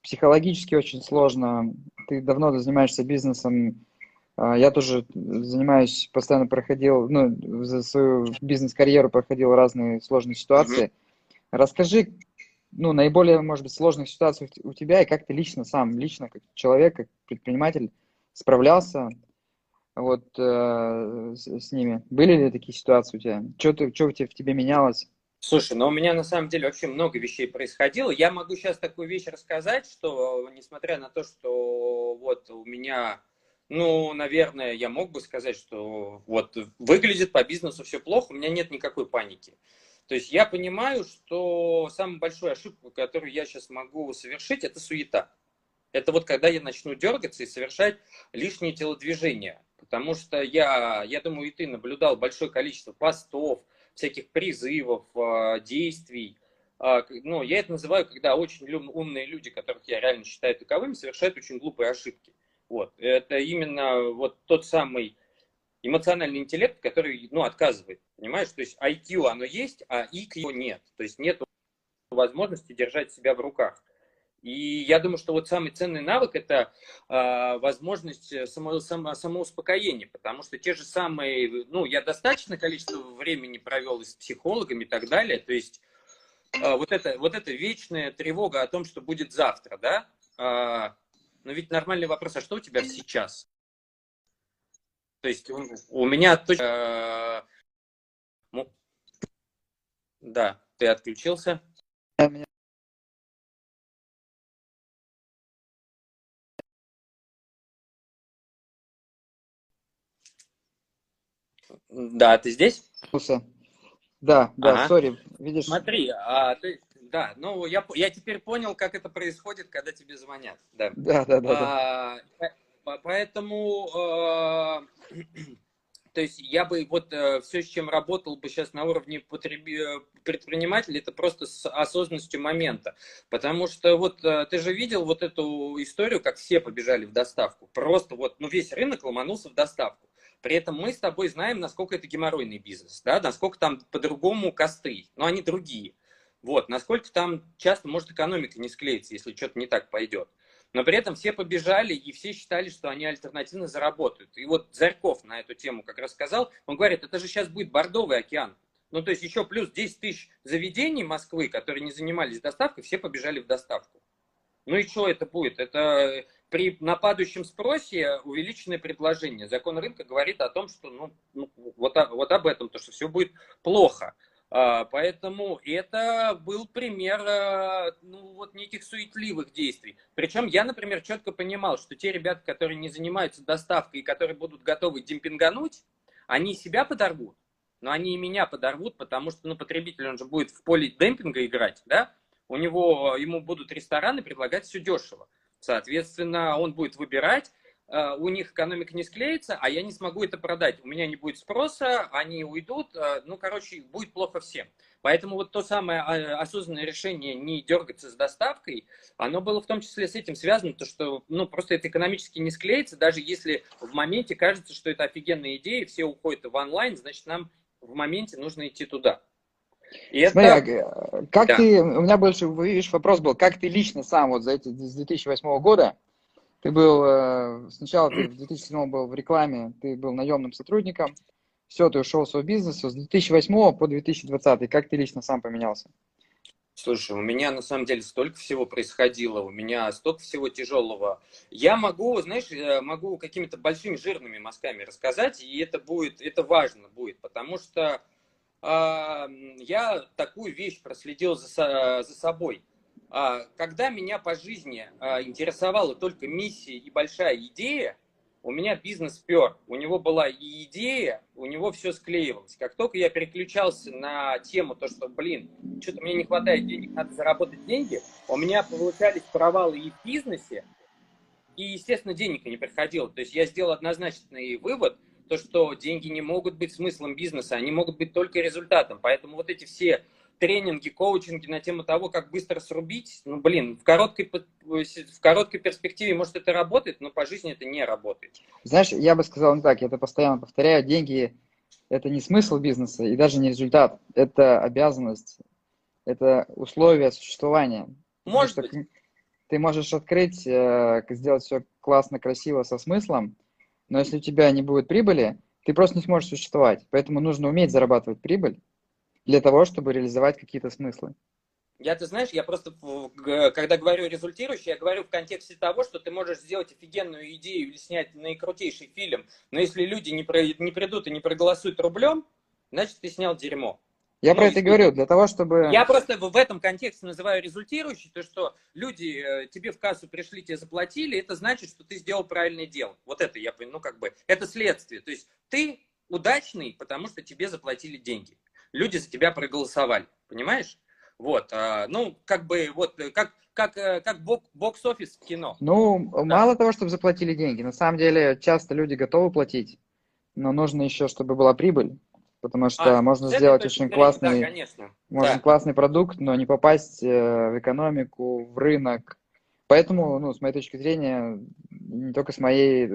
психологически очень сложно. Ты давно занимаешься бизнесом, а, я тоже занимаюсь, постоянно проходил, ну, за свою бизнес-карьеру проходил разные сложные ситуации. mm Расскажи, ну, наиболее, может быть, сложных ситуаций у тебя и как ты лично сам, лично как человек, как предприниматель справлялся вот э, с, с ними? Были ли такие ситуации у тебя? Что, ты, что в тебе менялось? Слушай, ну у меня на самом деле вообще много вещей происходило. Я могу сейчас такую вещь рассказать, что несмотря на то, что вот у меня, ну, наверное, я мог бы сказать, что вот выглядит по бизнесу все плохо, у меня нет никакой паники. То есть я понимаю, что самую большую ошибку, которую я сейчас могу совершить, это суета. Это вот когда я начну дергаться и совершать лишние телодвижения. Потому что я, я думаю, и ты наблюдал большое количество постов, всяких призывов, а, действий, а, ну, я это называю, когда очень умные люди, которых я реально считаю таковыми, совершают очень глупые ошибки. Вот. Это именно вот тот самый эмоциональный интеллект, который, ну, отказывает, понимаешь? То есть IQ оно есть, а IQ нет. То есть нет возможности держать себя в руках. И я думаю, что вот самый ценный навык – это э, возможность само, само, самоуспокоения, потому что те же самые, ну, я достаточное количество времени провел с психологами и так далее, то есть э, вот, это, вот эта вечная тревога о том, что будет завтра, да, э, но ведь нормальный вопрос, а что у тебя сейчас? То есть у, у меня точно... Э, да, ты отключился? Да, ты здесь? Да, да, сори, ага. видишь. Смотри, а, ты, да, ну я, я теперь понял, как это происходит, когда тебе звонят. Да, да, да. да, а, да. Поэтому, э, то есть я бы вот э, все, с чем работал бы сейчас на уровне потреби, предпринимателя, это просто с осознанностью момента. Потому что вот э, ты же видел вот эту историю, как все побежали в доставку. Просто вот, ну весь рынок ломанулся в доставку. При этом мы с тобой знаем, насколько это геморройный бизнес, да, насколько там по-другому косты, но они другие. Вот, насколько там часто может экономика не склеиться, если что-то не так пойдет. Но при этом все побежали, и все считали, что они альтернативно заработают. И вот Зарьков на эту тему как раз сказал, он говорит, это же сейчас будет бордовый океан. Ну, то есть еще плюс 10 тысяч заведений Москвы, которые не занимались доставкой, все побежали в доставку. Ну и что это будет? Это при нападающем спросе увеличенное предложение. Закон рынка говорит о том, что ну, ну, вот, вот об этом, то, что все будет плохо. А, поэтому это был пример а, ну, вот неких суетливых действий. Причем я, например, четко понимал, что те ребята, которые не занимаются доставкой и которые будут готовы демпингануть, они себя подорвут, но они и меня подорвут, потому что ну, потребитель, он же будет в поле демпинга играть, да? У него, ему будут рестораны предлагать все дешево. Соответственно, он будет выбирать, у них экономика не склеится, а я не смогу это продать. У меня не будет спроса, они уйдут. Э, ну, короче, будет плохо всем. Поэтому вот то самое а, осознанное решение не дергаться с доставкой, оно было в том числе с этим связано, то что ну, просто это экономически не склеится, даже если в моменте кажется, что это офигенная идея, все уходят в онлайн, значит, нам в моменте нужно идти туда. И Смотри, это... А, как да. ты, у меня больше, видишь, вопрос был, как ты лично сам вот за эти, с 2008 года, ты был, э, сначала ты в 2007 был в рекламе, ты был наемным сотрудником, все, ты ушел в свой бизнес, с 2008 по 2020, как ты лично сам поменялся? Слушай, у меня на самом деле столько всего происходило, у меня столько всего тяжелого. Я могу, знаешь, э, могу какими-то большими жирными мазками рассказать, и это будет, это важно будет, потому что а, я такую вещь проследил за, за собой. А, когда меня по жизни а, интересовала только миссия и большая идея, у меня бизнес пер. У него была и идея, у него все склеивалось. Как только я переключался на тему, то, что, блин, что-то мне не хватает денег, надо заработать деньги, у меня получались провалы и в бизнесе, и, естественно, денег не приходило. То есть я сделал однозначный вывод, то, что деньги не могут быть смыслом бизнеса, они могут быть только результатом. Поэтому вот эти все тренинги, коучинги на тему того, как быстро срубить, ну, блин, в короткой, в короткой перспективе, может, это работает, но по жизни это не работает. Знаешь, я бы сказал не так, я это постоянно повторяю, деньги – это не смысл бизнеса и даже не результат, это обязанность, это условия существования. Может быть. Ты можешь открыть, э, сделать все классно, красиво, со смыслом, но если у тебя не будет прибыли, ты просто не сможешь существовать. Поэтому нужно уметь зарабатывать прибыль для того, чтобы реализовать какие-то смыслы. Я, ты знаешь, я просто, когда говорю результирующий, я говорю в контексте того, что ты можешь сделать офигенную идею или снять наикрутейший фильм, но если люди не, про, не придут и не проголосуют рублем, значит, ты снял дерьмо. Я ну, про это и говорю, для того, чтобы... Я просто в этом контексте называю результирующий, то, что люди э, тебе в кассу пришли, тебе заплатили, это значит, что ты сделал правильное дело. Вот это я ну как бы, это следствие. То есть ты удачный, потому что тебе заплатили деньги. Люди за тебя проголосовали, понимаешь? Вот, а, ну, как бы, вот, э, как, как, э, как бокс-офис в кино. Ну, да. мало того, чтобы заплатили деньги. На самом деле, часто люди готовы платить, но нужно еще, чтобы была прибыль. потому что А, можно сделать очень зрения, классный, Да, конечно. можно Да. классный продукт, но не попасть э, в экономику, в рынок. Поэтому, ну, с моей точки зрения, не только с моей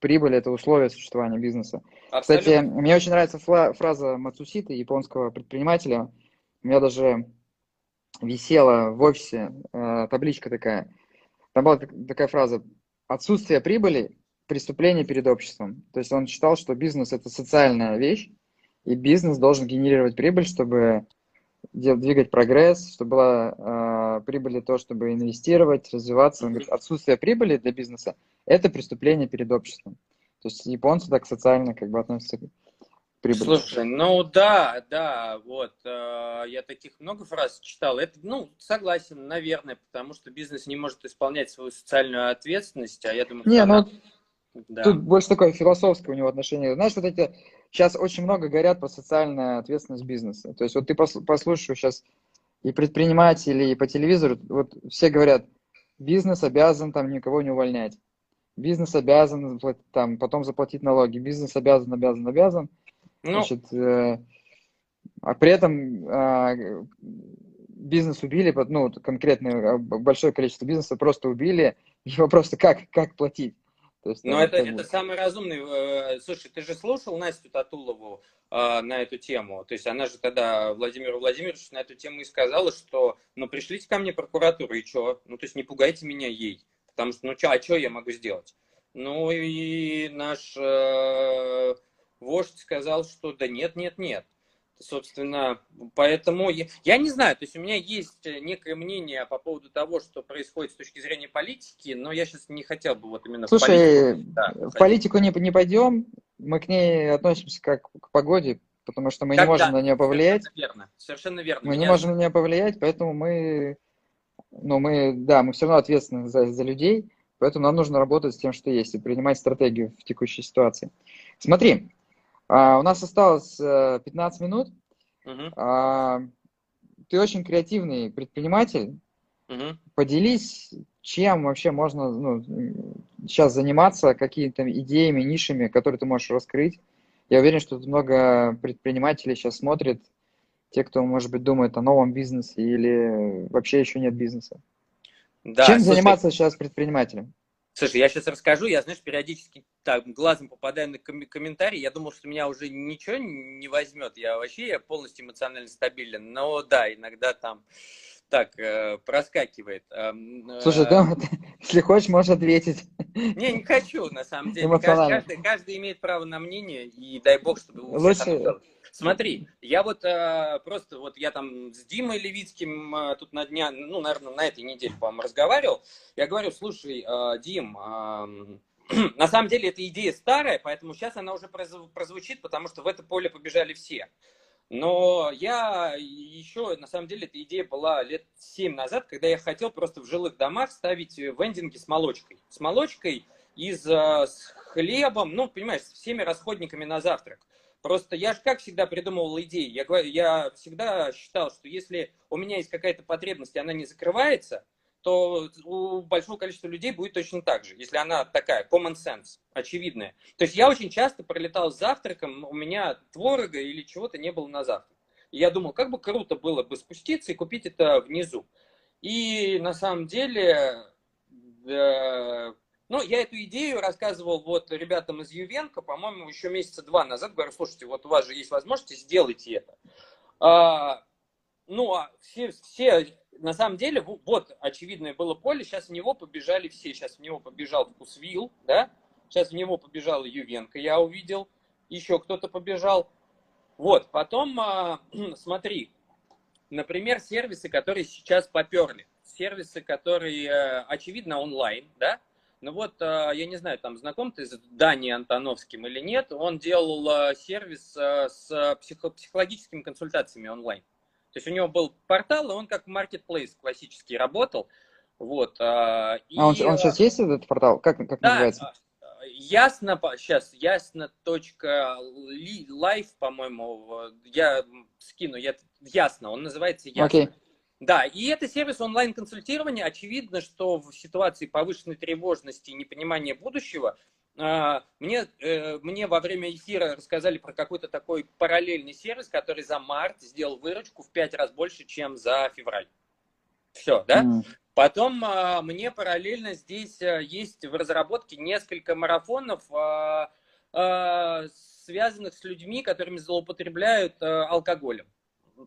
прибыль это условие существования бизнеса. Кстати, Абсолютно. мне очень нравится фраза Мацуситы, японского предпринимателя. У меня даже висела в офисе э, табличка такая. Там была так- такая фраза «Отсутствие прибыли– преступление перед обществом». То есть он считал, что бизнес– это социальная вещь, и бизнес должен генерировать прибыль, чтобы двигать прогресс, чтобы была э, прибыль для того, чтобы инвестировать, развиваться. Он говорит, отсутствие прибыли для бизнеса – это преступление перед обществом. То есть японцы так социально как бы относятся к прибыли. Слушай, ну да, да, вот, э, я таких много фраз читал. Это, ну, согласен, наверное, потому что бизнес не может исполнять свою социальную ответственность, а я думаю, Не, ну она- да. Тут больше такое философское у него отношение. Знаешь, вот эти сейчас очень много говорят про социальную ответственность бизнеса. То есть вот ты пос- послушаешь сейчас и предпринимателей, и по телевизору, вот все говорят, бизнес обязан там никого не увольнять. Бизнес обязан там потом заплатить налоги. Бизнес обязан, обязан, обязан. ну, Значит, э, а при этом а, бизнес убили, ну, вот конкретно а, большое количество бизнеса просто убили. И вопрос, как, как платить? То есть, ну, ну, это, это самый разумный. э, Слушай, ты же слушал Настю Татулову э, на эту тему? То есть она же тогда Владимиру Владимировичу на эту тему и сказала, что, ну, пришлите ко мне прокуратуру, и что? Ну, то есть не пугайте меня ей. Потому что, ну, чё, а что я могу сделать? Ну, и наш э, вождь сказал, что да нет, нет, нет. Собственно, поэтому я, я не знаю, то есть у меня есть некое мнение по поводу того, что происходит с точки зрения политики, но я сейчас не хотел бы вот именно в политику. Слушай, да, в уходить. политику не, не пойдем, мы к ней относимся как к погоде, потому что мы не Когда? можем на нее повлиять. Совершенно верно, совершенно верно. Мы не Меня- можем на нее повлиять, поэтому мы, ну, мы, да, мы все равно ответственны за, за людей, поэтому нам нужно работать с тем, что есть, и принимать стратегию в текущей ситуации. Смотри, а, у нас осталось э, 15 минут. Мгм, А, Ты очень креативный предприниматель. мгм. Поделись, чем вообще можно ну, сейчас заниматься, какими-то идеями, нишами, которые ты можешь раскрыть. Я уверен, что тут много предпринимателей сейчас смотрят, те, кто, может быть, думает о новом бизнесе или вообще еще нет бизнеса. Да, чем слушай, заниматься сейчас предпринимателем? Слушай, я сейчас расскажу, я, знаешь, периодически так глазом попадаю на ком- комментарии, я думал, что меня уже ничего не возьмет, я вообще я полностью эмоционально стабилен, но да, иногда там так э, проскакивает. Э, Слушай, да, если хочешь, можешь ответить. Не, не хочу, на самом деле. Каждый, каждый имеет право на мнение, и дай бог, чтобы Лучше-. Смотри, я вот э, просто, вот я там с Димой Левицким э, тут на дня, ну, наверное, на этой неделе, по-моему, разговаривал. Я говорю, слушай, э, Дим, эм, на самом деле эта идея старая, поэтому сейчас она уже прозвучит, потому что в это поле побежали все. Но я еще, на самом деле, эта идея была лет 7 назад, когда я хотел просто в жилых домах ставить вендинги с молочкой. С молочкой и с, э, с хлебом, ну, понимаешь, с всеми расходниками на завтрак. Просто я же как всегда придумывал идеи. Я, я всегда считал, что если у меня есть какая-то потребность, и она не закрывается, то у большого количества людей будет точно так же, если она такая, common sense, очевидная. То есть я очень часто пролетал с завтраком, у меня творога или чего-то не было на завтрак. И я думал, как бы круто было бы спуститься и купить это внизу. И на самом деле, э, ну, я эту идею рассказывал вот ребятам из Ювенко, по-моему, еще месяца два назад. Говорю, слушайте, вот у вас же есть возможность, сделайте это. А, ну, а все, все, на самом деле, вот очевидное было поле, сейчас в него побежали все. Сейчас в него побежал Вкусвилл, да? Сейчас в него побежала Ювенко, я увидел. Еще кто-то побежал. Вот, потом, а, смотри, например, сервисы, которые сейчас поперли. Сервисы, которые, э, очевидно, онлайн, да? Ну вот, э, я не знаю, там знаком ты с Данией Антоновским или нет, он делал э, сервис э, с психо- психологическими консультациями онлайн. То есть у него был портал, и он как маркетплейс классический работал. Вот. э, и, А он, он сейчас есть этот портал? Как, как да, называется? э, ясно, сейчас, ясно live, по-моему, э, я скину, я, ясно, он называется ясно. Окей. Да, и это сервис онлайн-консультирования. Очевидно, что в ситуации повышенной тревожности и непонимания будущего А, мне, э, мне во время эфира рассказали про какой-то такой параллельный сервис, который за март сделал выручку в пять раз больше, чем за февраль. Все, да? Mm. Потом а, мне параллельно здесь э, есть в разработке несколько марафонов, а, связанных с людьми, которыми злоупотребляют э, алкоголем.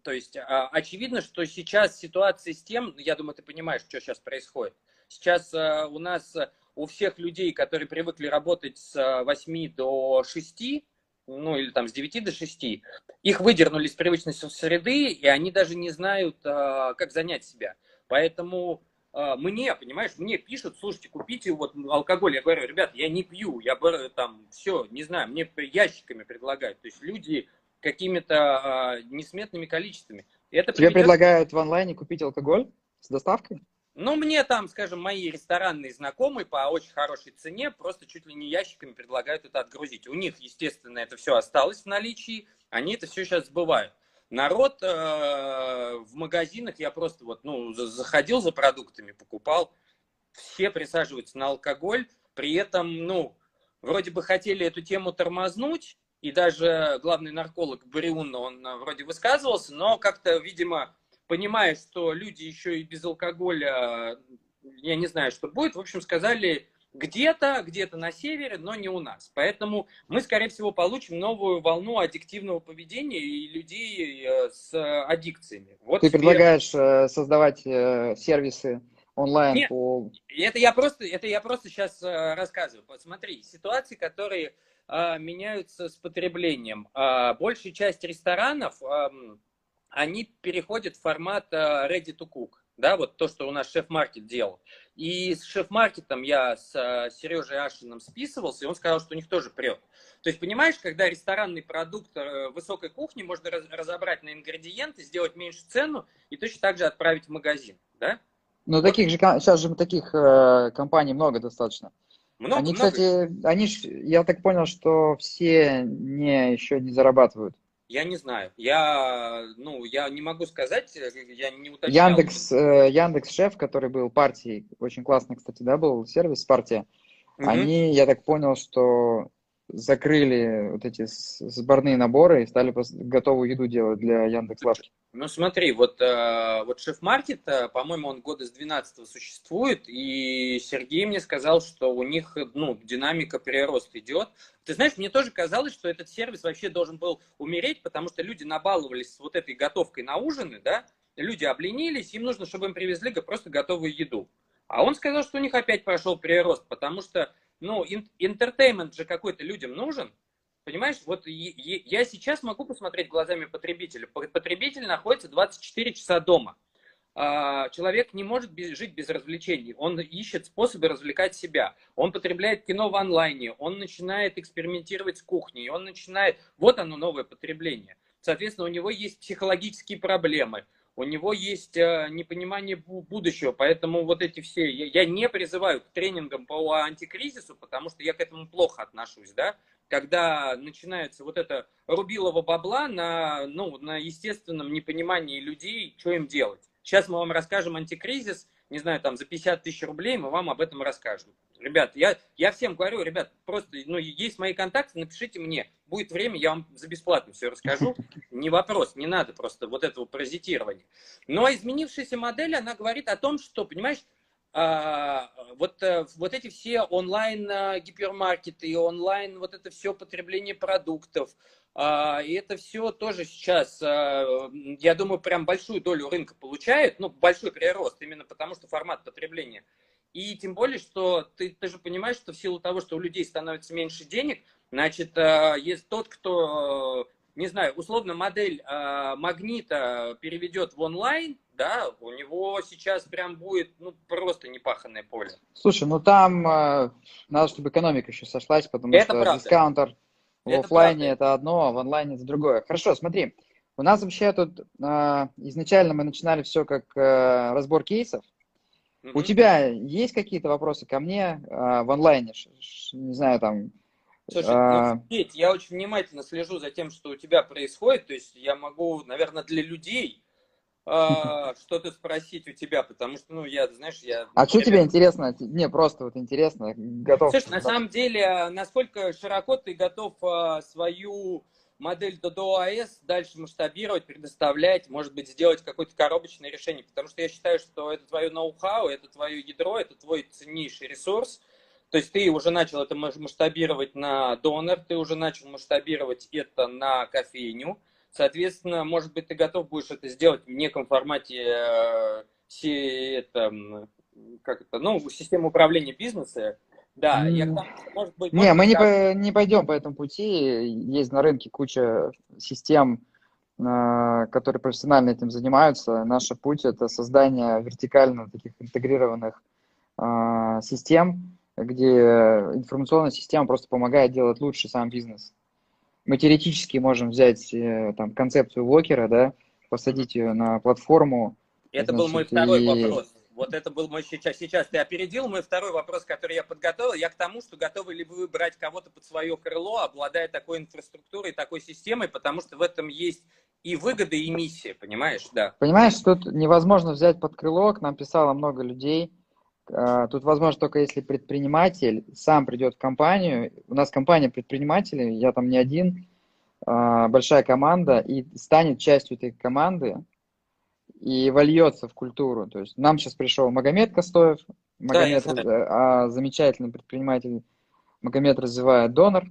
То есть очевидно, что сейчас ситуация с тем, я думаю, ты понимаешь, что сейчас происходит. Сейчас у нас у всех людей, которые привыкли работать с 8 до 6, ну или там с 9 до 6, их выдернули из привычной среды, и они даже не знают, а, как занять себя. Поэтому а, мне, понимаешь, мне пишут, слушайте, купите вот алкоголь. Я говорю, ребят, я не пью, я там все, не знаю, мне ящиками предлагают. То есть люди какими-то э, несметными количествами. Это Тебе приведет... предлагают в онлайне купить алкоголь с доставкой? Ну, мне там, скажем, мои ресторанные знакомые по очень хорошей цене просто чуть ли не ящиками предлагают это отгрузить. У них, естественно, это все осталось в наличии, они это все сейчас сбывают. Народ э, в магазинах, я просто вот, ну, заходил за продуктами, покупал, все присаживаются на алкоголь, при этом, ну, вроде бы хотели эту тему тормознуть, и даже главный нарколог Бриун, он э, вроде высказывался, но как-то, видимо, понимая, что люди еще и без алкоголя, я не знаю, что будет, в общем, сказали где-то, где-то на севере, но не у нас. Поэтому мы, скорее всего, получим новую волну аддиктивного поведения и людей э, с аддикциями. Вот Ты тебе... предлагаешь э, создавать э, сервисы онлайн Нет, по... это я просто, это я просто сейчас рассказываю. Посмотри, ситуации, которые меняются с потреблением. большая часть ресторанов они переходят в формат э, ready to cook. Да, вот то, что у нас шеф-маркет делал. И с шеф-маркетом я с э, Сережей Ашиным списывался, и он сказал, что у них тоже прет. То есть, понимаешь, когда ресторанный продукт э, высокой кухни можно разобрать на ингредиенты, сделать меньше цену и точно так же отправить в магазин, да? Ну, вот. таких же, сейчас же таких э, компаний много достаточно. Много, они, много. кстати, они, я так понял, что все не, еще не зарабатывают. Я не знаю. Я, ну, я не могу сказать, я не уточнял. Яндекс, э, Яндекс Шеф, который был партией, очень классный, кстати, да, был сервис партия. Угу. Они, я так понял, что закрыли вот эти сборные наборы и стали готовую еду делать для Яндекс Лавки. Ну смотри, вот, э, вот шеф-маркет, э, по-моему, он года с 12 существует, и Сергей мне сказал, что у них ну, динамика прироста идет. Ты знаешь, мне тоже казалось, что этот сервис вообще должен был умереть, потому что люди набаловались с вот этой готовкой на ужины, да, люди обленились, им нужно, чтобы им привезли просто готовую еду. А он сказал, что у них опять прошел прирост, потому что ну, интертеймент же какой-то людям нужен. Понимаешь, вот я сейчас могу посмотреть глазами потребителя. Потребитель находится 24 часа дома. А, человек не может жить без развлечений. Он ищет способы развлекать себя. Он потребляет кино в онлайне. Он начинает экспериментировать с кухней. Он начинает... Вот оно, новое потребление. Соответственно, у него есть психологические проблемы у него есть э, непонимание будущего, поэтому вот эти все, я, не призываю к тренингам по антикризису, потому что я к этому плохо отношусь, да, когда начинается вот это рубилово бабла на, ну, на естественном непонимании людей, что им делать. Сейчас мы вам расскажем антикризис, не знаю, там за 50 тысяч рублей мы вам об этом расскажем. Ребят, я, я всем говорю, ребят, просто, ну, есть мои контакты, напишите мне. Будет время, я вам за бесплатно все расскажу. Не вопрос, не надо просто вот этого паразитирования. Но изменившаяся модель, она говорит о том, что, понимаешь, вот, э, вот эти все онлайн а, гипермаркеты и онлайн вот это все потребление продуктов, а, и это все тоже сейчас, я думаю, прям большую долю рынка получает, ну, большой прирост, именно потому что формат потребления – и тем более, что ты, ты же понимаешь, что в силу того, что у людей становится меньше денег, значит, э, есть тот, кто, не знаю, условно модель э, магнита переведет в онлайн, да, у него сейчас прям будет, ну, просто непаханное поле. Слушай, ну там э, надо, чтобы экономика еще сошлась, потому это что правда. дискаунтер в это офлайне правда. это одно, а в онлайне это другое. Хорошо, смотри, у нас вообще тут э, изначально мы начинали все как э, разбор кейсов, у тебя есть какие-то вопросы ко мне а, в онлайне? Не знаю, там... Слушай, а... ну, Петь, я очень внимательно слежу за тем, что у тебя происходит. То есть я могу, наверное, для людей а, что-то спросить у тебя, потому что, ну, я, знаешь, я... А что тебе интересно? Не, просто вот интересно, готов. Слушай, на самом деле, насколько широко ты готов а, свою модель Dodo AS дальше масштабировать, предоставлять, может быть, сделать какое-то коробочное решение, потому что я считаю, что это твое ноу-хау, это твое ядро, это твой ценнейший ресурс, то есть ты уже начал это масштабировать на донор, ты уже начал масштабировать это на кофейню, Соответственно, может быть, ты готов будешь это сделать в неком формате э, это, как это, ну, системы управления бизнеса. Да, я там, может быть... Не, мы не, по, не пойдем по этому пути. Есть на рынке куча систем, э, которые профессионально этим занимаются. Наш путь – это создание вертикально таких интегрированных э, систем, где информационная система просто помогает делать лучше сам бизнес мы теоретически можем взять э, там концепцию Локера, да, посадить ее на платформу. Это значит, был мой второй и... вопрос. Вот это был мой сейчас. Сейчас ты опередил мой второй вопрос, который я подготовил. Я к тому, что готовы ли вы брать кого-то под свое крыло, обладая такой инфраструктурой, такой системой, потому что в этом есть и выгода, и миссия, понимаешь, да. Понимаешь, тут невозможно взять под крыло, к нам писало много людей, тут возможно только если предприниматель сам придет в компанию. У нас компания предпринимателей, я там не один, а, большая команда, и станет частью этой команды и вольется в культуру. То есть нам сейчас пришел Магомед Костоев, Магомед, да, замечательный предприниматель, Магомед развивает донор,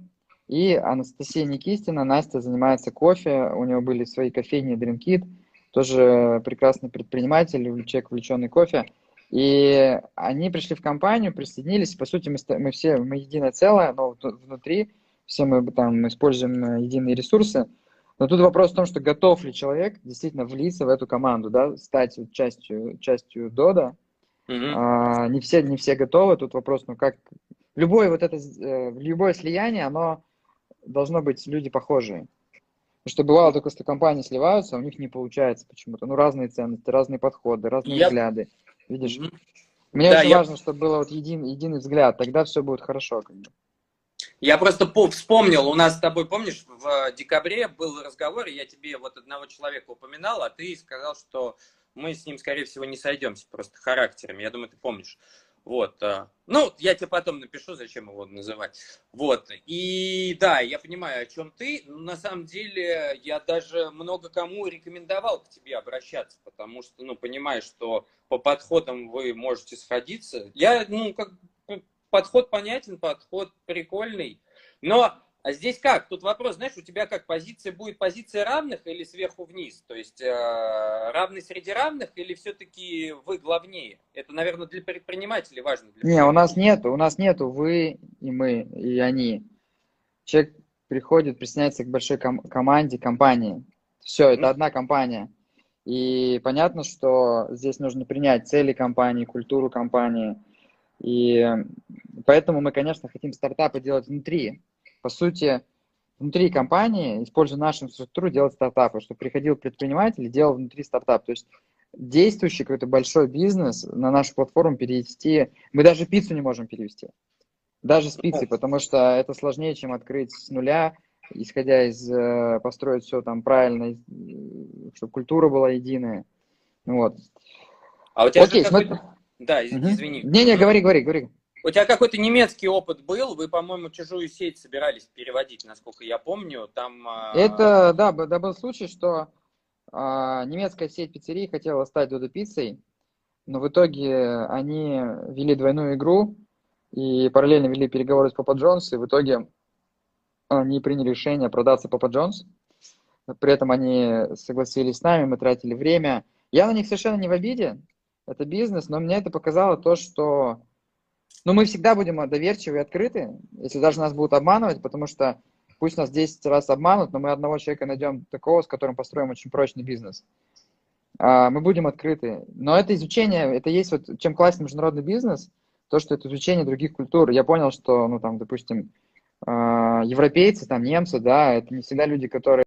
и Анастасия Никистина, Настя занимается кофе, у него были свои кофейни Dream Kit, тоже прекрасный предприниматель, человек, увлеченный кофе. И они пришли в компанию, присоединились. По сути, мы, мы все, мы единое целое, но внутри все мы там используем э, единые ресурсы. Но тут вопрос в том, что готов ли человек действительно влиться в эту команду, да, стать частью, частью Дода. Mm-hmm. А, не, все, не все готовы. Тут вопрос, ну как... Любое вот это, э, любое слияние, оно должно быть люди похожие. Потому что бывало только, что компании сливаются, а у них не получается почему-то. Ну, разные ценности, разные подходы, разные yep. взгляды. Видишь? Mm-hmm. Мне да, очень я... важно, чтобы был вот един, единый взгляд, тогда все будет хорошо. Как бы. Я просто вспомнил, у нас с тобой, помнишь, в декабре был разговор, и я тебе вот одного человека упоминал, а ты сказал, что мы с ним, скорее всего, не сойдемся просто характерами. Я думаю, ты помнишь. Вот. А, ну, я тебе потом напишу, зачем его называть. Вот. И да, я понимаю, о чем ты. На самом деле, я даже много кому рекомендовал к тебе обращаться, потому что, ну, понимаешь, что по подходам вы можете сходиться. Я, ну, как подход понятен, подход прикольный. Но а здесь как? Тут вопрос, знаешь, у тебя как позиция будет позиция равных или сверху вниз? То есть э, равный среди равных или все-таки вы главнее? Это, наверное, для предпринимателей важно. Для не, у нас нету, у нас нету вы и мы, и они. Человек приходит, присоединяется к большой ком- команде, компании. Все, это mm-hmm. одна компания. И понятно, что здесь нужно принять цели компании, культуру компании. И поэтому мы, конечно, хотим стартапы делать внутри по сути, внутри компании, используя нашу инфраструктуру, делать стартапы, чтобы приходил предприниматель и делал внутри стартап. То есть действующий какой-то большой бизнес на нашу платформу перевести. Мы даже пиццу не можем перевести. Даже с пиццей, потому что это сложнее, чем открыть с нуля, исходя из э, построить все там правильно, чтобы культура была единая. Вот. А у тебя Окей, смотри. Да, извини. Не-не, говори, говори, говори. У тебя какой-то немецкий опыт был? Вы, по-моему, чужую сеть собирались переводить, насколько я помню. Там. А, Это да, да был случай, что а, немецкая сеть пиццерий хотела стать Додо пиццей, но в итоге они вели двойную игру и параллельно вели переговоры с Папа Джонс, и в итоге они приняли решение продаться Папа Джонс. При этом они согласились с нами, мы тратили время. Я на них совершенно не в обиде. Это бизнес, но мне это показало то, что но мы всегда будем доверчивы и открыты, если даже нас будут обманывать, потому что пусть нас 10 раз обманут, но мы одного человека найдем такого, с которым построим очень прочный бизнес. А, мы будем открыты. Но это изучение, это есть вот, чем классный международный бизнес, то, что это изучение других культур. Я понял, что, ну, там, допустим, а, европейцы, там, немцы, да, это не всегда люди, которые